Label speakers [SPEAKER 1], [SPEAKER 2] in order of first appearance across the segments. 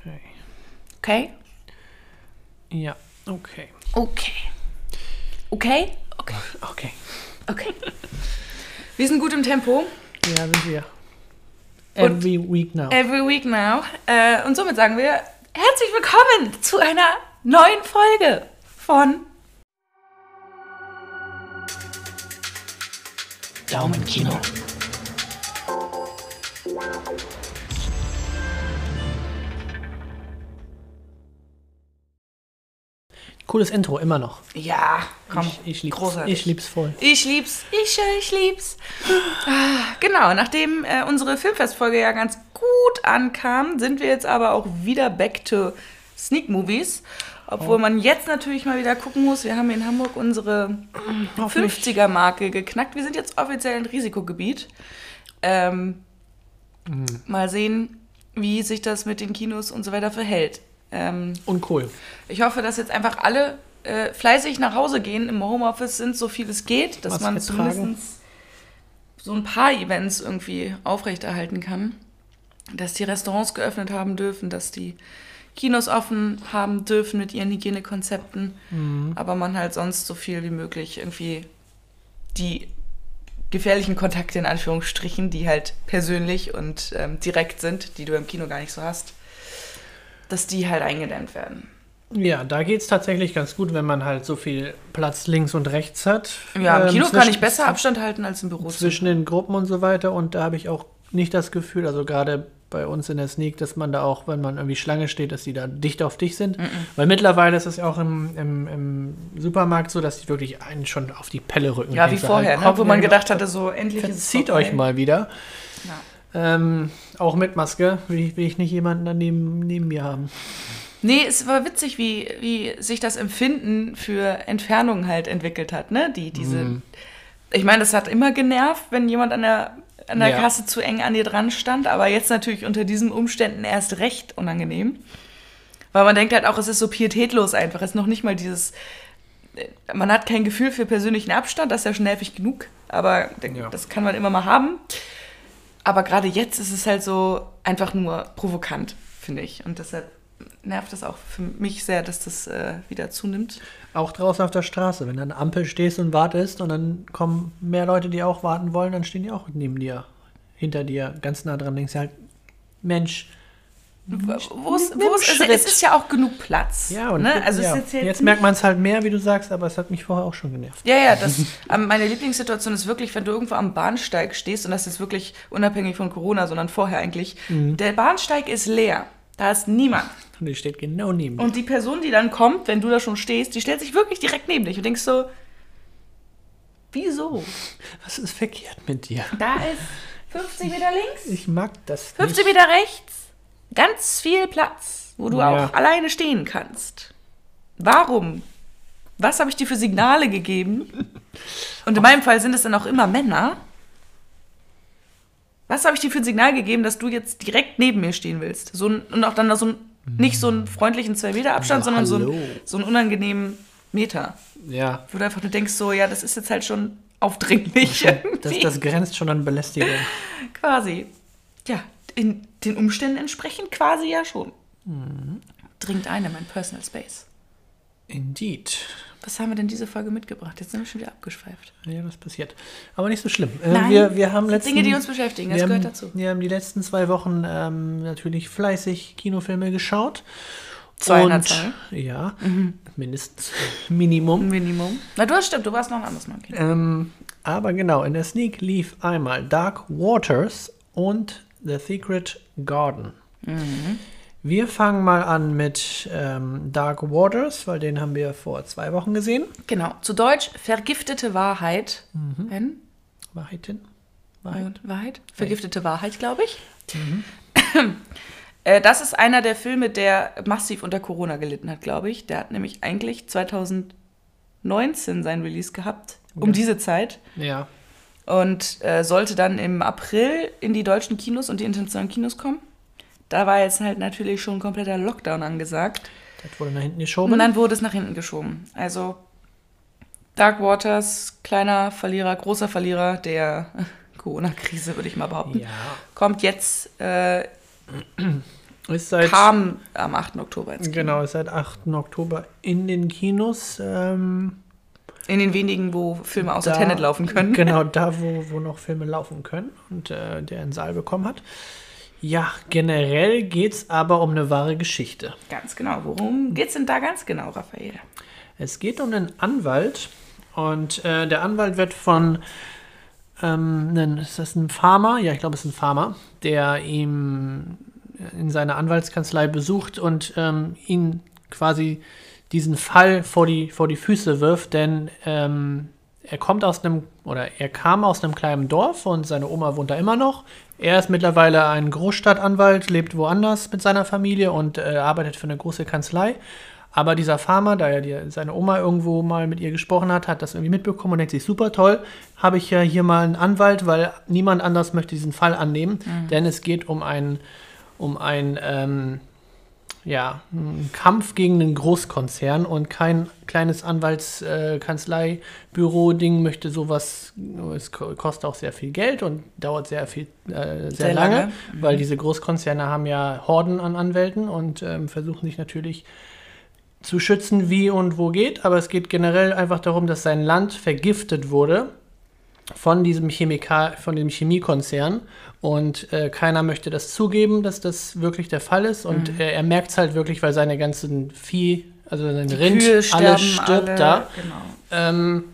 [SPEAKER 1] Okay.
[SPEAKER 2] Okay?
[SPEAKER 1] Ja, okay.
[SPEAKER 2] Okay. Okay? Okay.
[SPEAKER 1] Okay.
[SPEAKER 2] Okay. Wir sind gut im Tempo.
[SPEAKER 1] Ja, sind wir. Every week now.
[SPEAKER 2] Every week now. Äh, und somit sagen wir herzlich willkommen zu einer neuen Folge von
[SPEAKER 1] Daumenkino. Cooles Intro, immer noch.
[SPEAKER 2] Ja, komm.
[SPEAKER 1] Ich, ich lieb's.
[SPEAKER 2] großartig.
[SPEAKER 1] Ich lieb's voll.
[SPEAKER 2] Ich lieb's, ich, ich lieb's. Ah, genau, nachdem äh, unsere Filmfestfolge ja ganz gut ankam, sind wir jetzt aber auch wieder back to Sneak Movies. Obwohl man jetzt natürlich mal wieder gucken muss, wir haben in Hamburg unsere
[SPEAKER 1] Hoffentlich.
[SPEAKER 2] 50er-Marke geknackt. Wir sind jetzt offiziell ein Risikogebiet. Ähm, Mal sehen, wie sich das mit den Kinos und so weiter verhält. Ähm,
[SPEAKER 1] Und cool.
[SPEAKER 2] ich hoffe, dass jetzt einfach alle äh, fleißig nach Hause gehen, im Homeoffice sind, so viel es geht, dass
[SPEAKER 1] Maske
[SPEAKER 2] man zumindest so ein paar Events irgendwie aufrechterhalten kann. Dass die Restaurants geöffnet haben dürfen, dass die Kinos offen haben dürfen mit ihren Hygienekonzepten,
[SPEAKER 1] Mhm.
[SPEAKER 2] aber man halt sonst so viel wie möglich irgendwie die gefährlichen Kontakte in Anführungsstrichen, die halt persönlich und ähm, direkt sind, die du im Kino gar nicht so hast, dass die halt eingedämmt werden.
[SPEAKER 1] Ja, da geht's tatsächlich ganz gut, wenn man halt so viel Platz links und rechts hat.
[SPEAKER 2] Ja, im
[SPEAKER 1] Ähm,
[SPEAKER 2] Kino kann ich besser Abstand halten als im Büro.
[SPEAKER 1] zwischen den Gruppen und so weiter. Und da habe ich auch nicht das Gefühl, also gerade bei uns in der Sneak, dass man da auch, wenn man irgendwie Schlange steht, dass die da dicht auf dich sind. Weil mittlerweile ist es ja auch im, im, im Supermarkt so, dass die wirklich einen schon auf die Pelle rücken.
[SPEAKER 2] Ja, wie vorher,
[SPEAKER 1] halt,
[SPEAKER 2] ne? wo man gedacht hatte, so endlich es
[SPEAKER 1] Zieht euch mal wieder.
[SPEAKER 2] Ja.
[SPEAKER 1] Ähm, auch mit Maske will ich, will ich nicht jemanden daneben neben mir haben.
[SPEAKER 2] Nee, es war witzig, wie, wie sich das Empfinden für Entfernung halt entwickelt hat, ne? Die, diese.
[SPEAKER 1] Mhm.
[SPEAKER 2] Ich meine, das hat immer genervt, wenn jemand an der, an der
[SPEAKER 1] Ja.
[SPEAKER 2] Kasse zu eng an dir dran stand, aber jetzt natürlich unter diesen Umständen erst recht unangenehm. Weil man denkt halt auch, es ist so pietätlos einfach. Es ist noch nicht mal dieses. äh, Man hat kein Gefühl für persönlichen Abstand, das ist ja schon nervig genug, aber
[SPEAKER 1] Ja.
[SPEAKER 2] das kann man immer mal haben. Aber gerade jetzt ist es halt so einfach nur provokant, finde ich. Und deshalb nervt es auch für mich sehr, dass das äh, wieder zunimmt.
[SPEAKER 1] Auch draußen auf der Straße, wenn du an der Ampel stehst und wartest und dann kommen mehr Leute, die auch warten wollen, dann stehen die auch neben dir, hinter dir, ganz nah dran. Denkst du halt, Mensch,
[SPEAKER 2] Wo es,
[SPEAKER 1] nimm
[SPEAKER 2] wo es,
[SPEAKER 1] einen
[SPEAKER 2] also es ist ja auch genug Platz.
[SPEAKER 1] ja, und
[SPEAKER 2] ne? also
[SPEAKER 1] ja.
[SPEAKER 2] jetzt,
[SPEAKER 1] jetzt merkt man es halt mehr, wie du sagst, aber es hat mich vorher auch schon genervt.
[SPEAKER 2] Ja, ja, das, ähm, meine Lieblingssituation ist wirklich, wenn du irgendwo am Bahnsteig stehst, und das ist wirklich unabhängig von Corona, sondern vorher eigentlich,
[SPEAKER 1] Mhm.
[SPEAKER 2] der Bahnsteig ist leer. Da ist niemand.
[SPEAKER 1] Und die steht genau neben dir.
[SPEAKER 2] Und die Person, die dann kommt, wenn du da schon stehst, die stellt sich wirklich direkt neben dich und denkst so, wieso?
[SPEAKER 1] Was ist verkehrt mit dir?
[SPEAKER 2] Da ist 50 Meter links,
[SPEAKER 1] Ich mag das
[SPEAKER 2] 50
[SPEAKER 1] nicht.
[SPEAKER 2] Meter rechts, ganz viel Platz, wo du
[SPEAKER 1] Ja.
[SPEAKER 2] auch alleine stehen kannst. Warum? Was habe ich dir für Signale gegeben? Und in meinem Fall sind es dann auch immer Männer. Was habe ich dir für ein Signal gegeben, dass du jetzt direkt neben mir stehen willst? So ein, und auch dann so ein, nicht so einen freundlichen 2 Meter Abstand,
[SPEAKER 1] Ja,
[SPEAKER 2] sondern so, ein, so einen unangenehmen Meter.
[SPEAKER 1] Ja,
[SPEAKER 2] Wo du einfach nur denkst, so, ja, das ist jetzt halt schon aufdringlich.
[SPEAKER 1] das, das grenzt schon an Belästigung.
[SPEAKER 2] Quasi. Ja, in den Umständen entsprechend quasi ja schon. Dringt ein in mein Personal Space.
[SPEAKER 1] Indeed.
[SPEAKER 2] Was haben wir denn diese Folge mitgebracht? Jetzt sind wir schon wieder abgeschweift.
[SPEAKER 1] Ja, das passiert. Aber nicht so schlimm. Äh,
[SPEAKER 2] Nein,
[SPEAKER 1] wir, wir haben letzten,
[SPEAKER 2] Dinge, die uns beschäftigen, das gehört
[SPEAKER 1] haben,
[SPEAKER 2] dazu.
[SPEAKER 1] Wir haben die letzten zwei Wochen ähm, natürlich fleißig Kinofilme geschaut.
[SPEAKER 2] Zwei an der
[SPEAKER 1] Und-
[SPEAKER 2] Zahl.
[SPEAKER 1] Ja, mindestens Minimum.
[SPEAKER 2] Minimum. Na, du hast stimmt, du warst noch ein anderes Mal. im Kino.
[SPEAKER 1] Ähm, aber genau, in der Sneak lief einmal Dark Waters und The Secret Garden.
[SPEAKER 2] Mhm.
[SPEAKER 1] Wir fangen mal an mit ähm, Dark Waters, weil den haben wir vor zwei Wochen gesehen.
[SPEAKER 2] Genau. Zu Deutsch vergiftete Wahrheit. Wenn?
[SPEAKER 1] Wahrheiten? Wahrheit?
[SPEAKER 2] Wahrheit? Vergiftete Wahrheit, glaube ich.
[SPEAKER 1] Mhm.
[SPEAKER 2] Äh, Das ist einer der Filme, der massiv unter Corona gelitten hat, glaube ich. Der hat nämlich eigentlich 2019 sein Release gehabt, um
[SPEAKER 1] Ja.
[SPEAKER 2] diese Zeit.
[SPEAKER 1] Ja.
[SPEAKER 2] Und äh, sollte dann im April in die deutschen Kinos und die internationalen Kinos kommen. Da war jetzt halt natürlich schon ein kompletter Lockdown angesagt.
[SPEAKER 1] Das wurde nach hinten geschoben.
[SPEAKER 2] Und dann wurde es nach hinten geschoben. Also Dark Waters, kleiner Verlierer, großer Verlierer der Corona-Krise, würde ich mal behaupten.
[SPEAKER 1] ja.
[SPEAKER 2] Kommt jetzt äh,
[SPEAKER 1] Ist seit,
[SPEAKER 2] kam am 8. Oktober ins Kino.
[SPEAKER 1] Genau, ist seit 8. Oktober in den Kinos. Ähm,
[SPEAKER 2] In den wenigen, wo Filme außer
[SPEAKER 1] da-
[SPEAKER 2] Tenet laufen können.
[SPEAKER 1] Genau, da, wo, wo noch Filme laufen können und äh, der einen Saal bekommen hat. Ja, generell geht es aber um eine wahre Geschichte.
[SPEAKER 2] Ganz genau. Worum geht's denn da ganz genau, Raphael?
[SPEAKER 1] Es geht um einen Anwalt und äh, der Anwalt wird von, ähm, einen, ist das ein Farmer? Ja, ich glaube, es ist ein Farmer, der ihm in seiner Anwaltskanzlei besucht und ähm, ihn quasi diesen Fall vor die, vor die Füße wirft, denn ähm, er kommt aus einem, oder er kam aus einem kleinen Dorf und seine Oma wohnt da immer noch. Er ist mittlerweile ein Großstadtanwalt, lebt woanders mit seiner Familie und äh, arbeitet für eine große Kanzlei. Aber dieser Farmer, da ja die, seine Oma irgendwo mal mit ihr gesprochen hat, hat das irgendwie mitbekommen und denkt sich, super toll, habe ich ja hier mal einen Anwalt, weil niemand anders möchte diesen Fall annehmen, denn es geht um einen, um ein, ähm, ja, einen Kampf gegen einen Großkonzern und kein kleines Anwaltskanzleibüro-Ding möchte sowas, es ko- kostet auch sehr viel Geld und dauert sehr viel, äh, sehr,
[SPEAKER 2] Sehr
[SPEAKER 1] lange,
[SPEAKER 2] lange.
[SPEAKER 1] weil diese Großkonzerne haben ja Horden an Anwälten und ähm, versuchen sich natürlich zu schützen, wie und wo geht, aber es geht generell einfach darum, dass sein Land vergiftet wurde von diesem Chemikal, von dem Chemiekonzern und äh, keiner möchte das zugeben, dass das wirklich der Fall ist und
[SPEAKER 2] Mhm.
[SPEAKER 1] er, er merkt es halt wirklich, weil seine ganzen Vieh, also sein Rind,
[SPEAKER 2] sterben
[SPEAKER 1] stirbt
[SPEAKER 2] alle.
[SPEAKER 1] da.
[SPEAKER 2] Genau.
[SPEAKER 1] Ähm,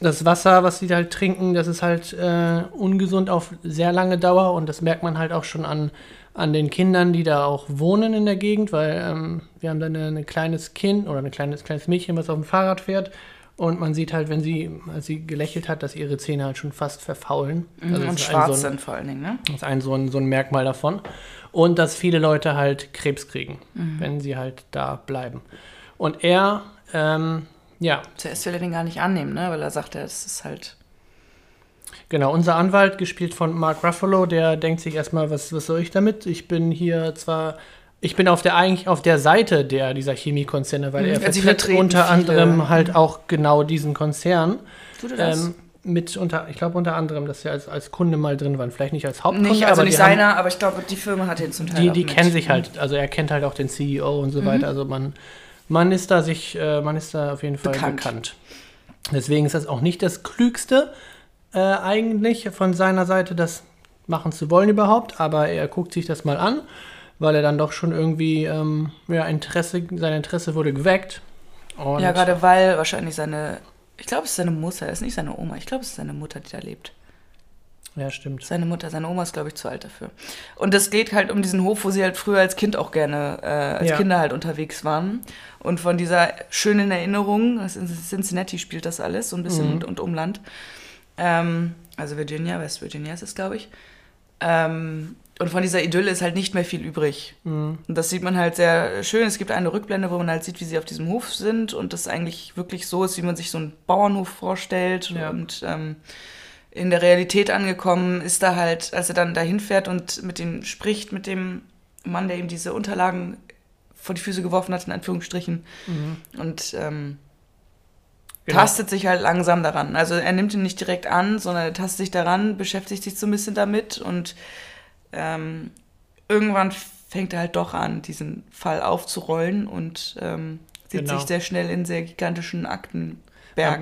[SPEAKER 1] das Wasser, was sie halt trinken, das ist halt äh, ungesund auf sehr lange Dauer und das merkt man halt auch schon an, an den Kindern, die da auch wohnen in der Gegend, weil ähm, wir haben da ein ein kleines Kind oder ein kleines, kleines Mädchen, was auf dem Fahrrad fährt und man sieht halt, wenn sie, als sie gelächelt hat, dass ihre Zähne halt schon fast verfaulen. Also das
[SPEAKER 2] und schwarz
[SPEAKER 1] so ein,
[SPEAKER 2] sind vor allen Dingen, ne?
[SPEAKER 1] das ist ein so, ein so ein Merkmal davon. Und dass viele Leute halt Krebs kriegen,
[SPEAKER 2] Mhm.
[SPEAKER 1] wenn sie halt da bleiben. Und er, ähm, ja,
[SPEAKER 2] Zuerst will er den gar nicht annehmen, ne? Weil er sagt, es ist halt.
[SPEAKER 1] Genau, unser Anwalt, gespielt von Mark Ruffalo, der denkt sich erstmal, was, was soll ich damit? Ich bin hier zwar, ich bin auf der eigentlich auf der Seite der dieser Chemiekonzerne, weil
[SPEAKER 2] Mhm,
[SPEAKER 1] er
[SPEAKER 2] also
[SPEAKER 1] vertritt unter
[SPEAKER 2] viele.
[SPEAKER 1] anderem halt auch genau diesen Konzern.
[SPEAKER 2] Tut er das?
[SPEAKER 1] Ähm, mit unter, ich glaube unter anderem, dass sie als, als Kunde mal drin waren. Vielleicht nicht als Hauptkunde,
[SPEAKER 2] nicht, also
[SPEAKER 1] aber
[SPEAKER 2] nicht
[SPEAKER 1] die haben-
[SPEAKER 2] seiner, aber ich glaube, die Firma hat den zum Teil
[SPEAKER 1] die, die kennen sich halt, also er kennt halt auch den CEO und so weiter. Also man, man ist da sich, äh, man ist da auf jeden Fall
[SPEAKER 2] Bekannt.
[SPEAKER 1] bekannt. Deswegen ist das auch nicht das Klügste äh, eigentlich von seiner Seite, das machen zu wollen überhaupt, aber er guckt sich das mal an, weil er dann doch schon irgendwie, ähm, ja, Interesse, sein Interesse wurde geweckt.
[SPEAKER 2] Ja, gerade weil wahrscheinlich seine. Ich glaube, es ist seine Mutter, es ist nicht seine Oma. Ich glaube, es ist seine Mutter, die da lebt.
[SPEAKER 1] Ja, stimmt.
[SPEAKER 2] Seine Mutter, seine Oma ist, glaube ich, zu alt dafür. Und es geht halt um diesen Hof, wo sie halt früher als Kind auch gerne, äh, als
[SPEAKER 1] Ja.
[SPEAKER 2] Kinder halt unterwegs waren. Und von dieser schönen Erinnerung, in Cincinnati spielt das alles, so ein bisschen
[SPEAKER 1] Mhm.
[SPEAKER 2] und, und Umland. Ähm, also Virginia, West Virginia ist es, glaube ich. Ähm, und von dieser Idylle ist halt nicht mehr viel übrig.
[SPEAKER 1] Mhm.
[SPEAKER 2] Und das sieht man halt sehr schön. Es gibt eine Rückblende, wo man halt sieht, wie sie auf diesem Hof sind und das eigentlich wirklich so ist, wie man sich so einen Bauernhof vorstellt.
[SPEAKER 1] Ja.
[SPEAKER 2] Und ähm, in der Realität angekommen ist da halt, als er dann dahin fährt und mit dem spricht, mit dem Mann, der ihm diese Unterlagen vor die Füße geworfen hat, in Anführungsstrichen.
[SPEAKER 1] Mhm.
[SPEAKER 2] Und ähm,
[SPEAKER 1] Genau.
[SPEAKER 2] tastet sich halt langsam daran. Also er nimmt ihn nicht direkt an, sondern er tastet sich daran, beschäftigt sich so ein bisschen damit und ähm, irgendwann fängt er halt doch an, diesen Fall aufzurollen und ähm, sieht
[SPEAKER 1] Genau.
[SPEAKER 2] sich sehr schnell in sehr gigantischen Aktenbergen.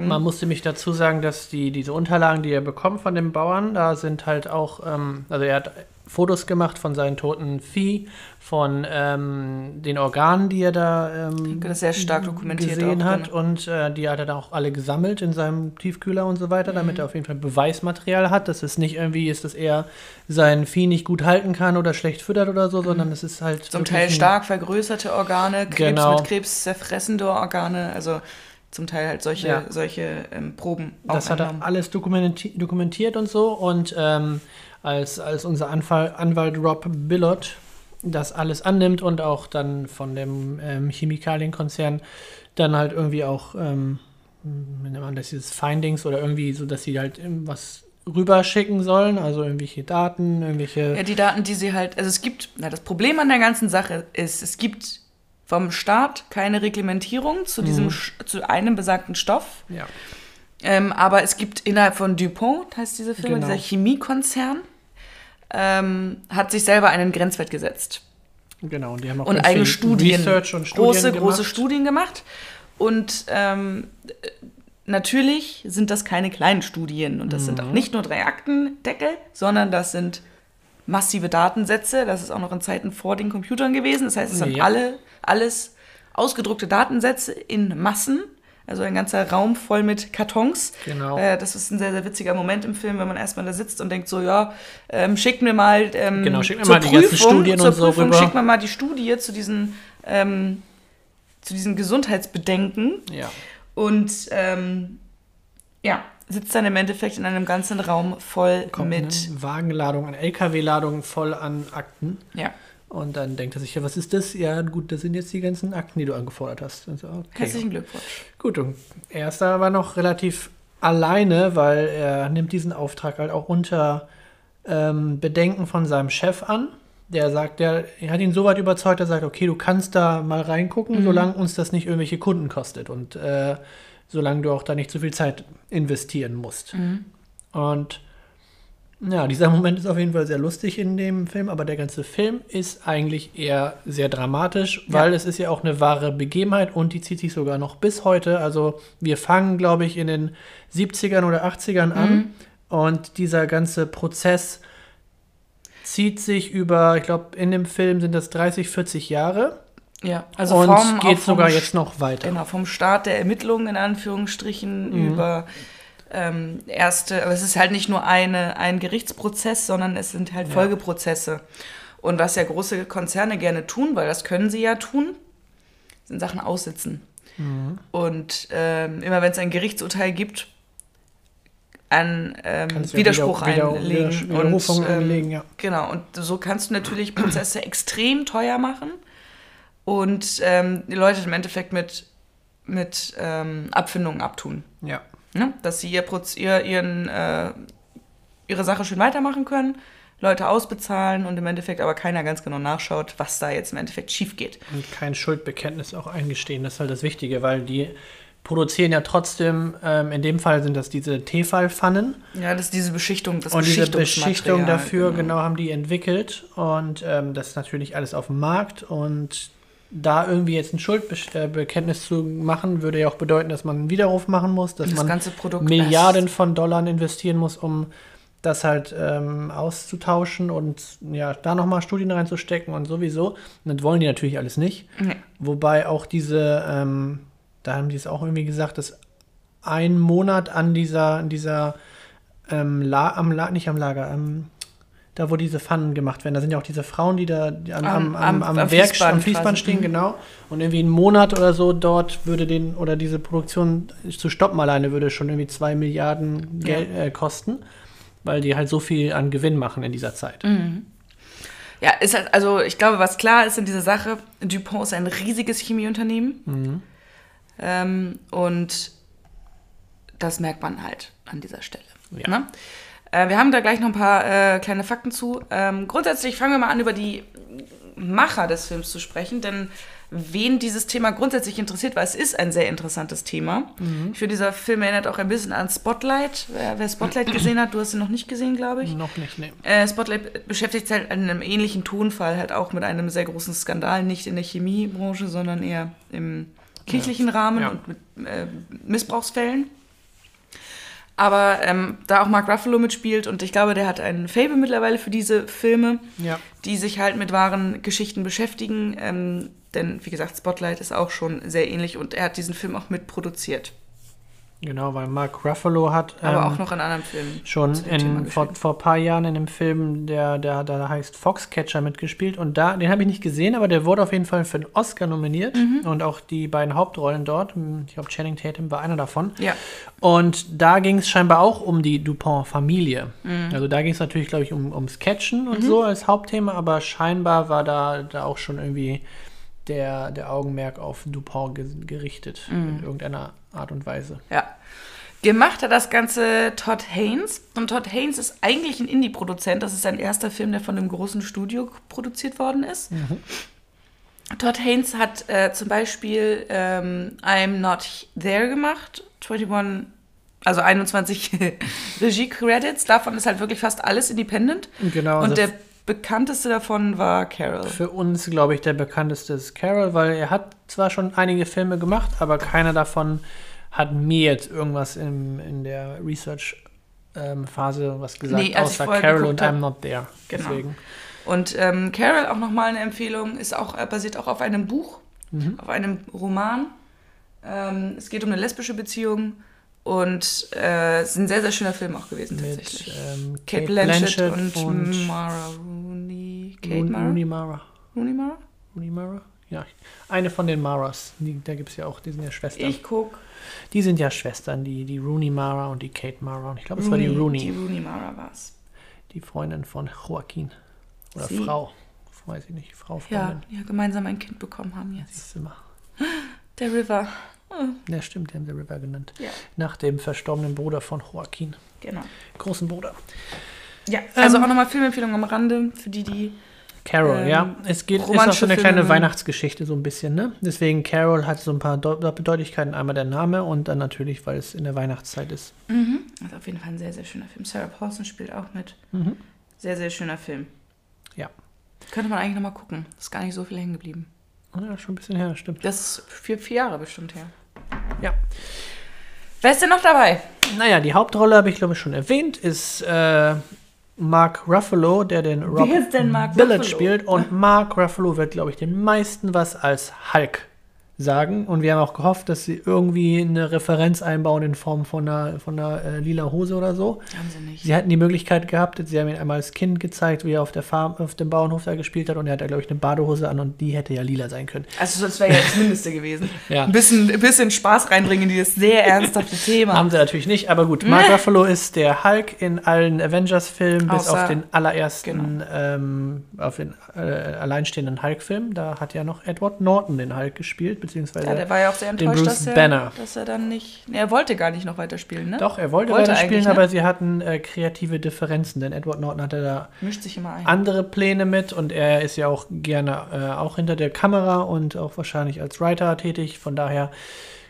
[SPEAKER 1] Man, man musste mich dazu sagen, dass die, diese Unterlagen, die er bekommt von dem Bauern, da sind halt auch, ähm, also er hat Fotos gemacht von seinen toten Vieh, von ähm, den Organen, die er da ähm,
[SPEAKER 2] sehr stark dokumentiert
[SPEAKER 1] gesehen
[SPEAKER 2] auch
[SPEAKER 1] hat
[SPEAKER 2] drin.
[SPEAKER 1] und äh, die hat er dann auch alle gesammelt in seinem Tiefkühler und so weiter,
[SPEAKER 2] Mhm.
[SPEAKER 1] damit er auf jeden Fall Beweismaterial hat, dass es nicht irgendwie ist, dass er sein Vieh nicht gut halten kann oder schlecht füttert oder so, sondern es ist halt
[SPEAKER 2] Mhm. Zum Teil stark vergrößerte Organe, Krebs
[SPEAKER 1] Genau.
[SPEAKER 2] mit Krebs zerfressende Organe, also zum Teil halt solche,
[SPEAKER 1] Ja.
[SPEAKER 2] solche ähm, Proben
[SPEAKER 1] Das hat er alles dokumenti dokumentiert und so. Und ähm, als, als unser Anfall, Anwalt Rob Billot das alles annimmt und auch dann von dem ähm, Chemikalienkonzern dann halt irgendwie auch, ähm, wie nennt man das, dieses Findings oder irgendwie so, dass sie halt was rüberschicken sollen, also irgendwelche Daten, irgendwelche.
[SPEAKER 2] Ja, die Daten, die sie halt, also es gibt, na, das Problem an der ganzen Sache ist, es gibt vom Staat keine Reglementierung zu diesem,
[SPEAKER 1] Mhm.
[SPEAKER 2] Zu einem besagten Stoff.
[SPEAKER 1] ja.
[SPEAKER 2] Ähm, aber es gibt innerhalb von DuPont, heißt diese Firma,
[SPEAKER 1] Genau.
[SPEAKER 2] dieser Chemiekonzern, ähm, hat sich selber einen Grenzwert gesetzt.
[SPEAKER 1] Genau, und die haben auch
[SPEAKER 2] und eigene Studien,
[SPEAKER 1] Research und Studien
[SPEAKER 2] große,
[SPEAKER 1] gemacht.
[SPEAKER 2] große Studien gemacht. Und ähm, natürlich sind das keine kleinen Studien und das sind
[SPEAKER 1] Mhm.
[SPEAKER 2] auch nicht nur drei Aktendeckel, sondern das sind massive Datensätze. Das ist auch noch in Zeiten vor den Computern gewesen. Das heißt, es sind
[SPEAKER 1] Ja.
[SPEAKER 2] alle, alles ausgedruckte Datensätze in Massen. Also ein ganzer Raum voll mit Kartons.
[SPEAKER 1] Genau.
[SPEAKER 2] Äh, das ist ein sehr, sehr witziger Moment im Film, wenn man erstmal da sitzt und denkt so, ja, ähm, schickt mir mal ähm,
[SPEAKER 1] Genau, schickt mir
[SPEAKER 2] zur
[SPEAKER 1] mal die ganzen Studien und so
[SPEAKER 2] Prüfung,
[SPEAKER 1] rüber.
[SPEAKER 2] schickt mir mal die Studie zu diesen, ähm, zu diesen Gesundheitsbedenken.
[SPEAKER 1] Ja.
[SPEAKER 2] Und ähm, ja, sitzt dann im Endeffekt in einem ganzen Raum voll
[SPEAKER 1] Kommt
[SPEAKER 2] mit.
[SPEAKER 1] Wagenladung, eine LKW-Ladung voll an Akten.
[SPEAKER 2] Ja.
[SPEAKER 1] Und dann denkt er sich, ja, was ist das? Ja, gut, das sind jetzt die ganzen Akten, die du angefordert hast. Und so, okay.
[SPEAKER 2] Herzlichen Glückwunsch.
[SPEAKER 1] Gut, und er ist da aber noch relativ alleine, weil er nimmt diesen Auftrag halt auch unter ähm, Bedenken von seinem Chef an. Der sagt, der er hat ihn so weit überzeugt, er sagt, okay, du kannst da mal reingucken, solange uns das nicht irgendwelche Kunden kostet und äh, solange du auch da nicht zu viel Zeit investieren musst. Und ja, dieser Moment ist auf jeden Fall sehr lustig in dem Film, aber der ganze Film ist eigentlich eher sehr dramatisch, weil es ist ja auch eine wahre Begebenheit und die zieht sich sogar noch bis heute. Also wir fangen, glaube ich, in den 70ern oder 80ern an und dieser ganze Prozess zieht sich über, ich glaube, in dem Film sind das 30, 40 Jahre
[SPEAKER 2] Ja, also
[SPEAKER 1] und
[SPEAKER 2] vom,
[SPEAKER 1] geht sogar jetzt noch weiter.
[SPEAKER 2] Genau, vom Start der Ermittlungen in Anführungsstrichen
[SPEAKER 1] Mhm.
[SPEAKER 2] über ähm, erste, aber es ist halt nicht nur eine, ein Gerichtsprozess, sondern es sind halt Folgeprozesse. Und was ja große Konzerne gerne tun, weil das können sie ja tun, sind Sachen aussitzen.
[SPEAKER 1] Mhm.
[SPEAKER 2] Und ähm, immer wenn es ein Gerichtsurteil gibt, einen ähm,
[SPEAKER 1] ja
[SPEAKER 2] Widerspruch
[SPEAKER 1] wieder- wieder-
[SPEAKER 2] einlegen.
[SPEAKER 1] Widersch- Widerrufung
[SPEAKER 2] und, ähm,
[SPEAKER 1] einlegen, ja.
[SPEAKER 2] Genau, und so kannst du natürlich Prozesse extrem teuer machen und ähm, die Leute im Endeffekt mit, mit ähm, Abfindungen abtun.
[SPEAKER 1] Ja.
[SPEAKER 2] Ne? Dass sie ihr, Proz ihr, ihren, äh, ihre Sache schön weitermachen können, Leute ausbezahlen und im Endeffekt aber keiner ganz genau nachschaut, was da jetzt im Endeffekt schief geht.
[SPEAKER 1] Und kein Schuldbekenntnis auch eingestehen, das ist halt das Wichtige, weil die produzieren ja trotzdem, ähm, in dem Fall sind das diese Tefal-Pfannen.
[SPEAKER 2] Ja, das ist diese Beschichtung, das
[SPEAKER 1] Und diese Beschichtung dafür, genau. haben die entwickelt. Und ähm, das ist natürlich alles auf dem Markt. Und da irgendwie jetzt ein Schuldbekenntnis zu machen, würde ja auch bedeuten, dass man einen Widerruf machen muss, dass
[SPEAKER 2] Das
[SPEAKER 1] man Milliarden von Dollar investieren muss, um das halt ähm, auszutauschen und ja, da nochmal Studien reinzustecken und sowieso. Und das wollen die natürlich alles nicht.
[SPEAKER 2] Nee.
[SPEAKER 1] Wobei auch diese, ähm, da haben die es auch irgendwie gesagt, dass ein Monat an dieser, an dieser ähm, La am La nicht am Lager, ähm, da wo diese Pfannen gemacht werden, da sind ja auch diese Frauen, die da am,
[SPEAKER 2] Am-
[SPEAKER 1] am,
[SPEAKER 2] am-
[SPEAKER 1] am, Werk,
[SPEAKER 2] Fließband
[SPEAKER 1] am Fließband
[SPEAKER 2] quasi.
[SPEAKER 1] stehen,
[SPEAKER 2] Mhm.
[SPEAKER 1] genau. Und irgendwie einen Monat oder so dort würde den, oder diese Produktion zu stoppen alleine würde schon irgendwie zwei Milliarden Geld äh, kosten, weil die halt so viel an Gewinn machen in dieser Zeit.
[SPEAKER 2] Mhm. Ja, ist halt, also ich glaube, was klar ist in dieser Sache, DuPont ist ein riesiges Chemieunternehmen.
[SPEAKER 1] Mhm.
[SPEAKER 2] Ähm, und das merkt man halt an dieser Stelle.
[SPEAKER 1] Ja.
[SPEAKER 2] Ne? Äh, wir haben da gleich noch ein paar äh, kleine Fakten zu. Ähm, grundsätzlich fangen wir mal an, über die Macher des Films zu sprechen, denn wen dieses Thema grundsätzlich interessiert, weil es ist ein sehr interessantes Thema. Ich finde, dieser Film erinnert auch ein bisschen an Spotlight. Wer, wer Spotlight gesehen hat, du hast ihn noch nicht gesehen, glaube ich.
[SPEAKER 1] Noch nicht, ne.
[SPEAKER 2] Äh, Spotlight beschäftigt sich halt in einem ähnlichen Tonfall, halt auch mit einem sehr großen Skandal, nicht in der Chemiebranche, sondern eher im kirchlichen Rahmen
[SPEAKER 1] Ja.
[SPEAKER 2] und mit äh, Missbrauchsfällen. Aber ähm, da auch Mark Ruffalo mitspielt und ich glaube, der hat einen Fable mittlerweile für diese Filme,
[SPEAKER 1] Ja.
[SPEAKER 2] die sich halt mit wahren Geschichten beschäftigen. Ähm, denn, wie gesagt, Spotlight ist auch schon sehr ähnlich und er hat diesen Film auch mitproduziert.
[SPEAKER 1] Genau, weil Mark Ruffalo hat
[SPEAKER 2] Aber
[SPEAKER 1] ähm,
[SPEAKER 2] auch noch in anderen Filmen.
[SPEAKER 1] schon
[SPEAKER 2] dem
[SPEAKER 1] in, vor, vor ein paar Jahren in einem Film, der, der, der heißt Foxcatcher mitgespielt. Und da, den habe ich nicht gesehen, aber der wurde auf jeden Fall für einen Oscar nominiert.
[SPEAKER 2] Mhm.
[SPEAKER 1] Und auch die beiden Hauptrollen dort, ich glaube Channing Tatum war einer davon.
[SPEAKER 2] Ja.
[SPEAKER 1] Und da ging es scheinbar auch um die Dupont-Familie.
[SPEAKER 2] Mhm.
[SPEAKER 1] Also da ging es natürlich, glaube ich, um, ums Catchen und so als Hauptthema, aber scheinbar war da, da auch schon irgendwie der, der Augenmerk auf Dupont ge gerichtet
[SPEAKER 2] Mhm.
[SPEAKER 1] in irgendeiner Art und Weise.
[SPEAKER 2] Ja. Gemacht hat das Ganze Todd Haynes. Und Todd Haynes ist eigentlich ein Indie-Produzent. Das ist sein erster Film, der von einem großen Studio produziert worden ist. Todd Haynes hat äh, zum Beispiel ähm, I'm Not There gemacht. 21, also 21 Regie-Credits. Davon ist halt wirklich fast alles independent.
[SPEAKER 1] Genau,
[SPEAKER 2] Und
[SPEAKER 1] also
[SPEAKER 2] der bekannteste davon war Carol.
[SPEAKER 1] Für uns, glaube ich, der bekannteste ist Carol, weil er hat zwar schon einige Filme gemacht, aber keiner davon hat mir jetzt irgendwas im, in der Research-Phase was gesagt,
[SPEAKER 2] Nee,
[SPEAKER 1] außer Carol und
[SPEAKER 2] hab.
[SPEAKER 1] I'm Not There.
[SPEAKER 2] Genau.
[SPEAKER 1] Deswegen.
[SPEAKER 2] Und ähm, Carol, auch nochmal eine Empfehlung, ist auch, äh, basiert auch auf einem Buch,
[SPEAKER 1] Mhm.
[SPEAKER 2] auf einem Roman. Ähm, es geht um eine lesbische Beziehung und äh, es ist ein sehr, sehr schöner Film auch gewesen
[SPEAKER 1] Mit
[SPEAKER 2] tatsächlich.
[SPEAKER 1] ähm,
[SPEAKER 2] Kate,
[SPEAKER 1] Kate
[SPEAKER 2] Blanchett,
[SPEAKER 1] Blanchett,
[SPEAKER 2] und,
[SPEAKER 1] und,
[SPEAKER 2] Mara Rooney. Kate
[SPEAKER 1] Rooney
[SPEAKER 2] Mara?
[SPEAKER 1] Rooney Mara.
[SPEAKER 2] Rooney Mara?
[SPEAKER 1] Rooney Mara? Ja, eine von den Maras. Die, da gibt es ja auch, die sind ja Schwestern.
[SPEAKER 2] Ich guck.
[SPEAKER 1] Die sind ja Schwestern, die, die Rooney Mara und die Kate Mara. Und ich glaube, es war die
[SPEAKER 2] Die
[SPEAKER 1] Rooney,
[SPEAKER 2] Rooney Mara war's.
[SPEAKER 1] die Freundin von Joaquin. Oder
[SPEAKER 2] Sie.
[SPEAKER 1] Frau. Weiß ich nicht, Frau,
[SPEAKER 2] Ja,
[SPEAKER 1] Freundin.
[SPEAKER 2] die ja gemeinsam ein Kind bekommen haben jetzt.
[SPEAKER 1] Siehst du mal.
[SPEAKER 2] Der River.
[SPEAKER 1] Ja, stimmt, die haben sie River genannt.
[SPEAKER 2] Ja,
[SPEAKER 1] Nach dem verstorbenen Bruder von Joaquin.
[SPEAKER 2] genau.
[SPEAKER 1] Großen Bruder.
[SPEAKER 2] Ja, also
[SPEAKER 1] Ähm,
[SPEAKER 2] auch nochmal Filmempfehlung am Rande für die, die.
[SPEAKER 1] Carol,
[SPEAKER 2] Ähm,
[SPEAKER 1] ja. Es geht, ist auch so eine kleine
[SPEAKER 2] Filme.
[SPEAKER 1] Weihnachtsgeschichte, so ein bisschen, ne? Deswegen Carol hat so ein paar Deu- Bedeutigkeiten. Einmal der Name und dann natürlich, weil es in der Weihnachtszeit ist.
[SPEAKER 2] Mhm. Also auf jeden Fall ein sehr, sehr schöner Film. Sarah Paulson spielt auch mit.
[SPEAKER 1] Mhm.
[SPEAKER 2] Sehr, sehr schöner Film.
[SPEAKER 1] Ja.
[SPEAKER 2] Könnte man eigentlich nochmal gucken. Ist gar nicht so viel hängen geblieben.
[SPEAKER 1] Ja, schon ein bisschen her, stimmt.
[SPEAKER 2] Das ist vier, vier Jahre bestimmt her.
[SPEAKER 1] Ja.
[SPEAKER 2] Wer ist denn noch dabei?
[SPEAKER 1] Naja, die Hauptrolle habe ich, glaube ich, schon erwähnt, ist äh, Mark Ruffalo, der den Rob
[SPEAKER 2] Ruffalo?
[SPEAKER 1] spielt. Und Mark Ruffalo wird, glaube ich, den meisten was als Hulk sagen. Und wir haben auch gehofft, dass sie irgendwie eine Referenz einbauen in Form von einer, von einer äh, lila Hose oder so.
[SPEAKER 2] Haben sie nicht.
[SPEAKER 1] Sie hatten die Möglichkeit gehabt, sie haben ihn einmal als Kind gezeigt, wie er auf der Farm, auf dem Bauernhof da gespielt hat und er hat da, glaube ich, eine Badehose an und die hätte ja lila sein können.
[SPEAKER 2] Also das wäre ja das Mindeste gewesen.
[SPEAKER 1] Ja.
[SPEAKER 2] Ein, bisschen, ein bisschen Spaß reinbringen in dieses sehr ernsthafte Thema.
[SPEAKER 1] Haben sie natürlich nicht, aber gut. Mark Ruffalo ist der Hulk in allen Avengers-Filmen, bis auf den allerersten, ähm, auf den äh, alleinstehenden Hulk-Film. Da hat ja noch Edward Norton den Hulk gespielt, beziehungsweise.
[SPEAKER 2] ja, der war ja auch sehr enttäuscht, dass er,
[SPEAKER 1] Banner.
[SPEAKER 2] dass er dann nicht. Nee, er wollte gar nicht noch weiterspielen, ne?
[SPEAKER 1] doch, er wollte,
[SPEAKER 2] Wollte
[SPEAKER 1] weiter spielen,
[SPEAKER 2] eigentlich, ne?
[SPEAKER 1] aber sie hatten äh, kreative Differenzen, denn Edward Norton hatte da
[SPEAKER 2] Mischt sich immer ein.
[SPEAKER 1] andere Pläne mit und er ist ja auch gerne äh, auch hinter der Kamera und auch wahrscheinlich als Writer tätig. Von daher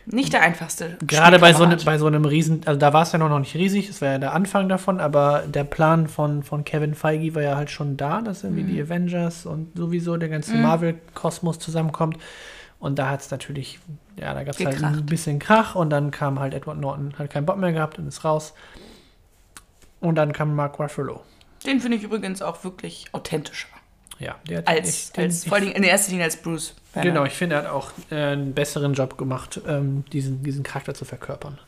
[SPEAKER 2] Nicht der einfachste.
[SPEAKER 1] Gerade bei so, einem,
[SPEAKER 2] Spielkamerad.
[SPEAKER 1] bei so einem Riesen, also da war es ja noch nicht riesig, das war ja der Anfang davon, aber der Plan von, von Kevin Feige war ja halt schon da, dass irgendwie
[SPEAKER 2] Mhm.
[SPEAKER 1] die Avengers und sowieso der ganze Marvel-Kosmos zusammenkommt. Und da hat es natürlich, ja, da gab es halt ein bisschen Krach und dann kam halt Edward Norton, hat keinen Bock mehr gehabt und ist raus. Und dann kam Mark Ruffalo.
[SPEAKER 2] Den finde ich übrigens auch wirklich authentischer.
[SPEAKER 1] Ja, der hat
[SPEAKER 2] Als,
[SPEAKER 1] den-
[SPEAKER 2] als vor allem in erster Linie als Bruce. Banner.
[SPEAKER 1] Genau, ich finde, er hat auch äh, einen besseren Job gemacht, ähm, diesen, diesen Charakter zu verkörpern.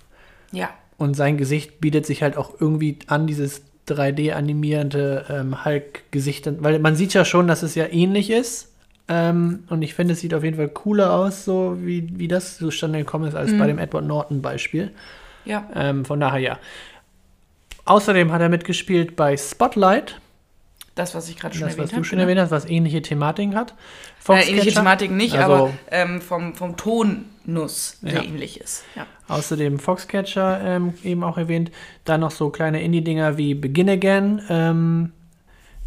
[SPEAKER 2] Ja.
[SPEAKER 1] Und sein Gesicht bietet sich halt auch irgendwie an, dieses 3D-animierte ähm, Hulk-Gesicht. Weil man sieht ja schon, dass es ja ähnlich ist. Ähm, und ich finde, es sieht auf jeden Fall cooler aus, so wie, wie das zustande gekommen ist, als bei dem Edward Norton-Beispiel.
[SPEAKER 2] Ja.
[SPEAKER 1] Ähm, von daher ja. Außerdem hat er mitgespielt bei Spotlight,
[SPEAKER 2] Das, was ich gerade schon
[SPEAKER 1] das, was
[SPEAKER 2] erwähnt
[SPEAKER 1] du
[SPEAKER 2] habe.
[SPEAKER 1] schon
[SPEAKER 2] genau.
[SPEAKER 1] erwähnt hast, was ähnliche Thematiken hat.
[SPEAKER 2] Äh, ähnliche. Thematiken nicht,
[SPEAKER 1] Also-
[SPEAKER 2] aber ähm, vom, vom Tonnuss sehr
[SPEAKER 1] Ja.
[SPEAKER 2] ähnlich ist. Ja.
[SPEAKER 1] Außerdem Foxcatcher ähm, eben auch erwähnt. Dann noch so kleine Indie-Dinger wie Begin Again. Ähm,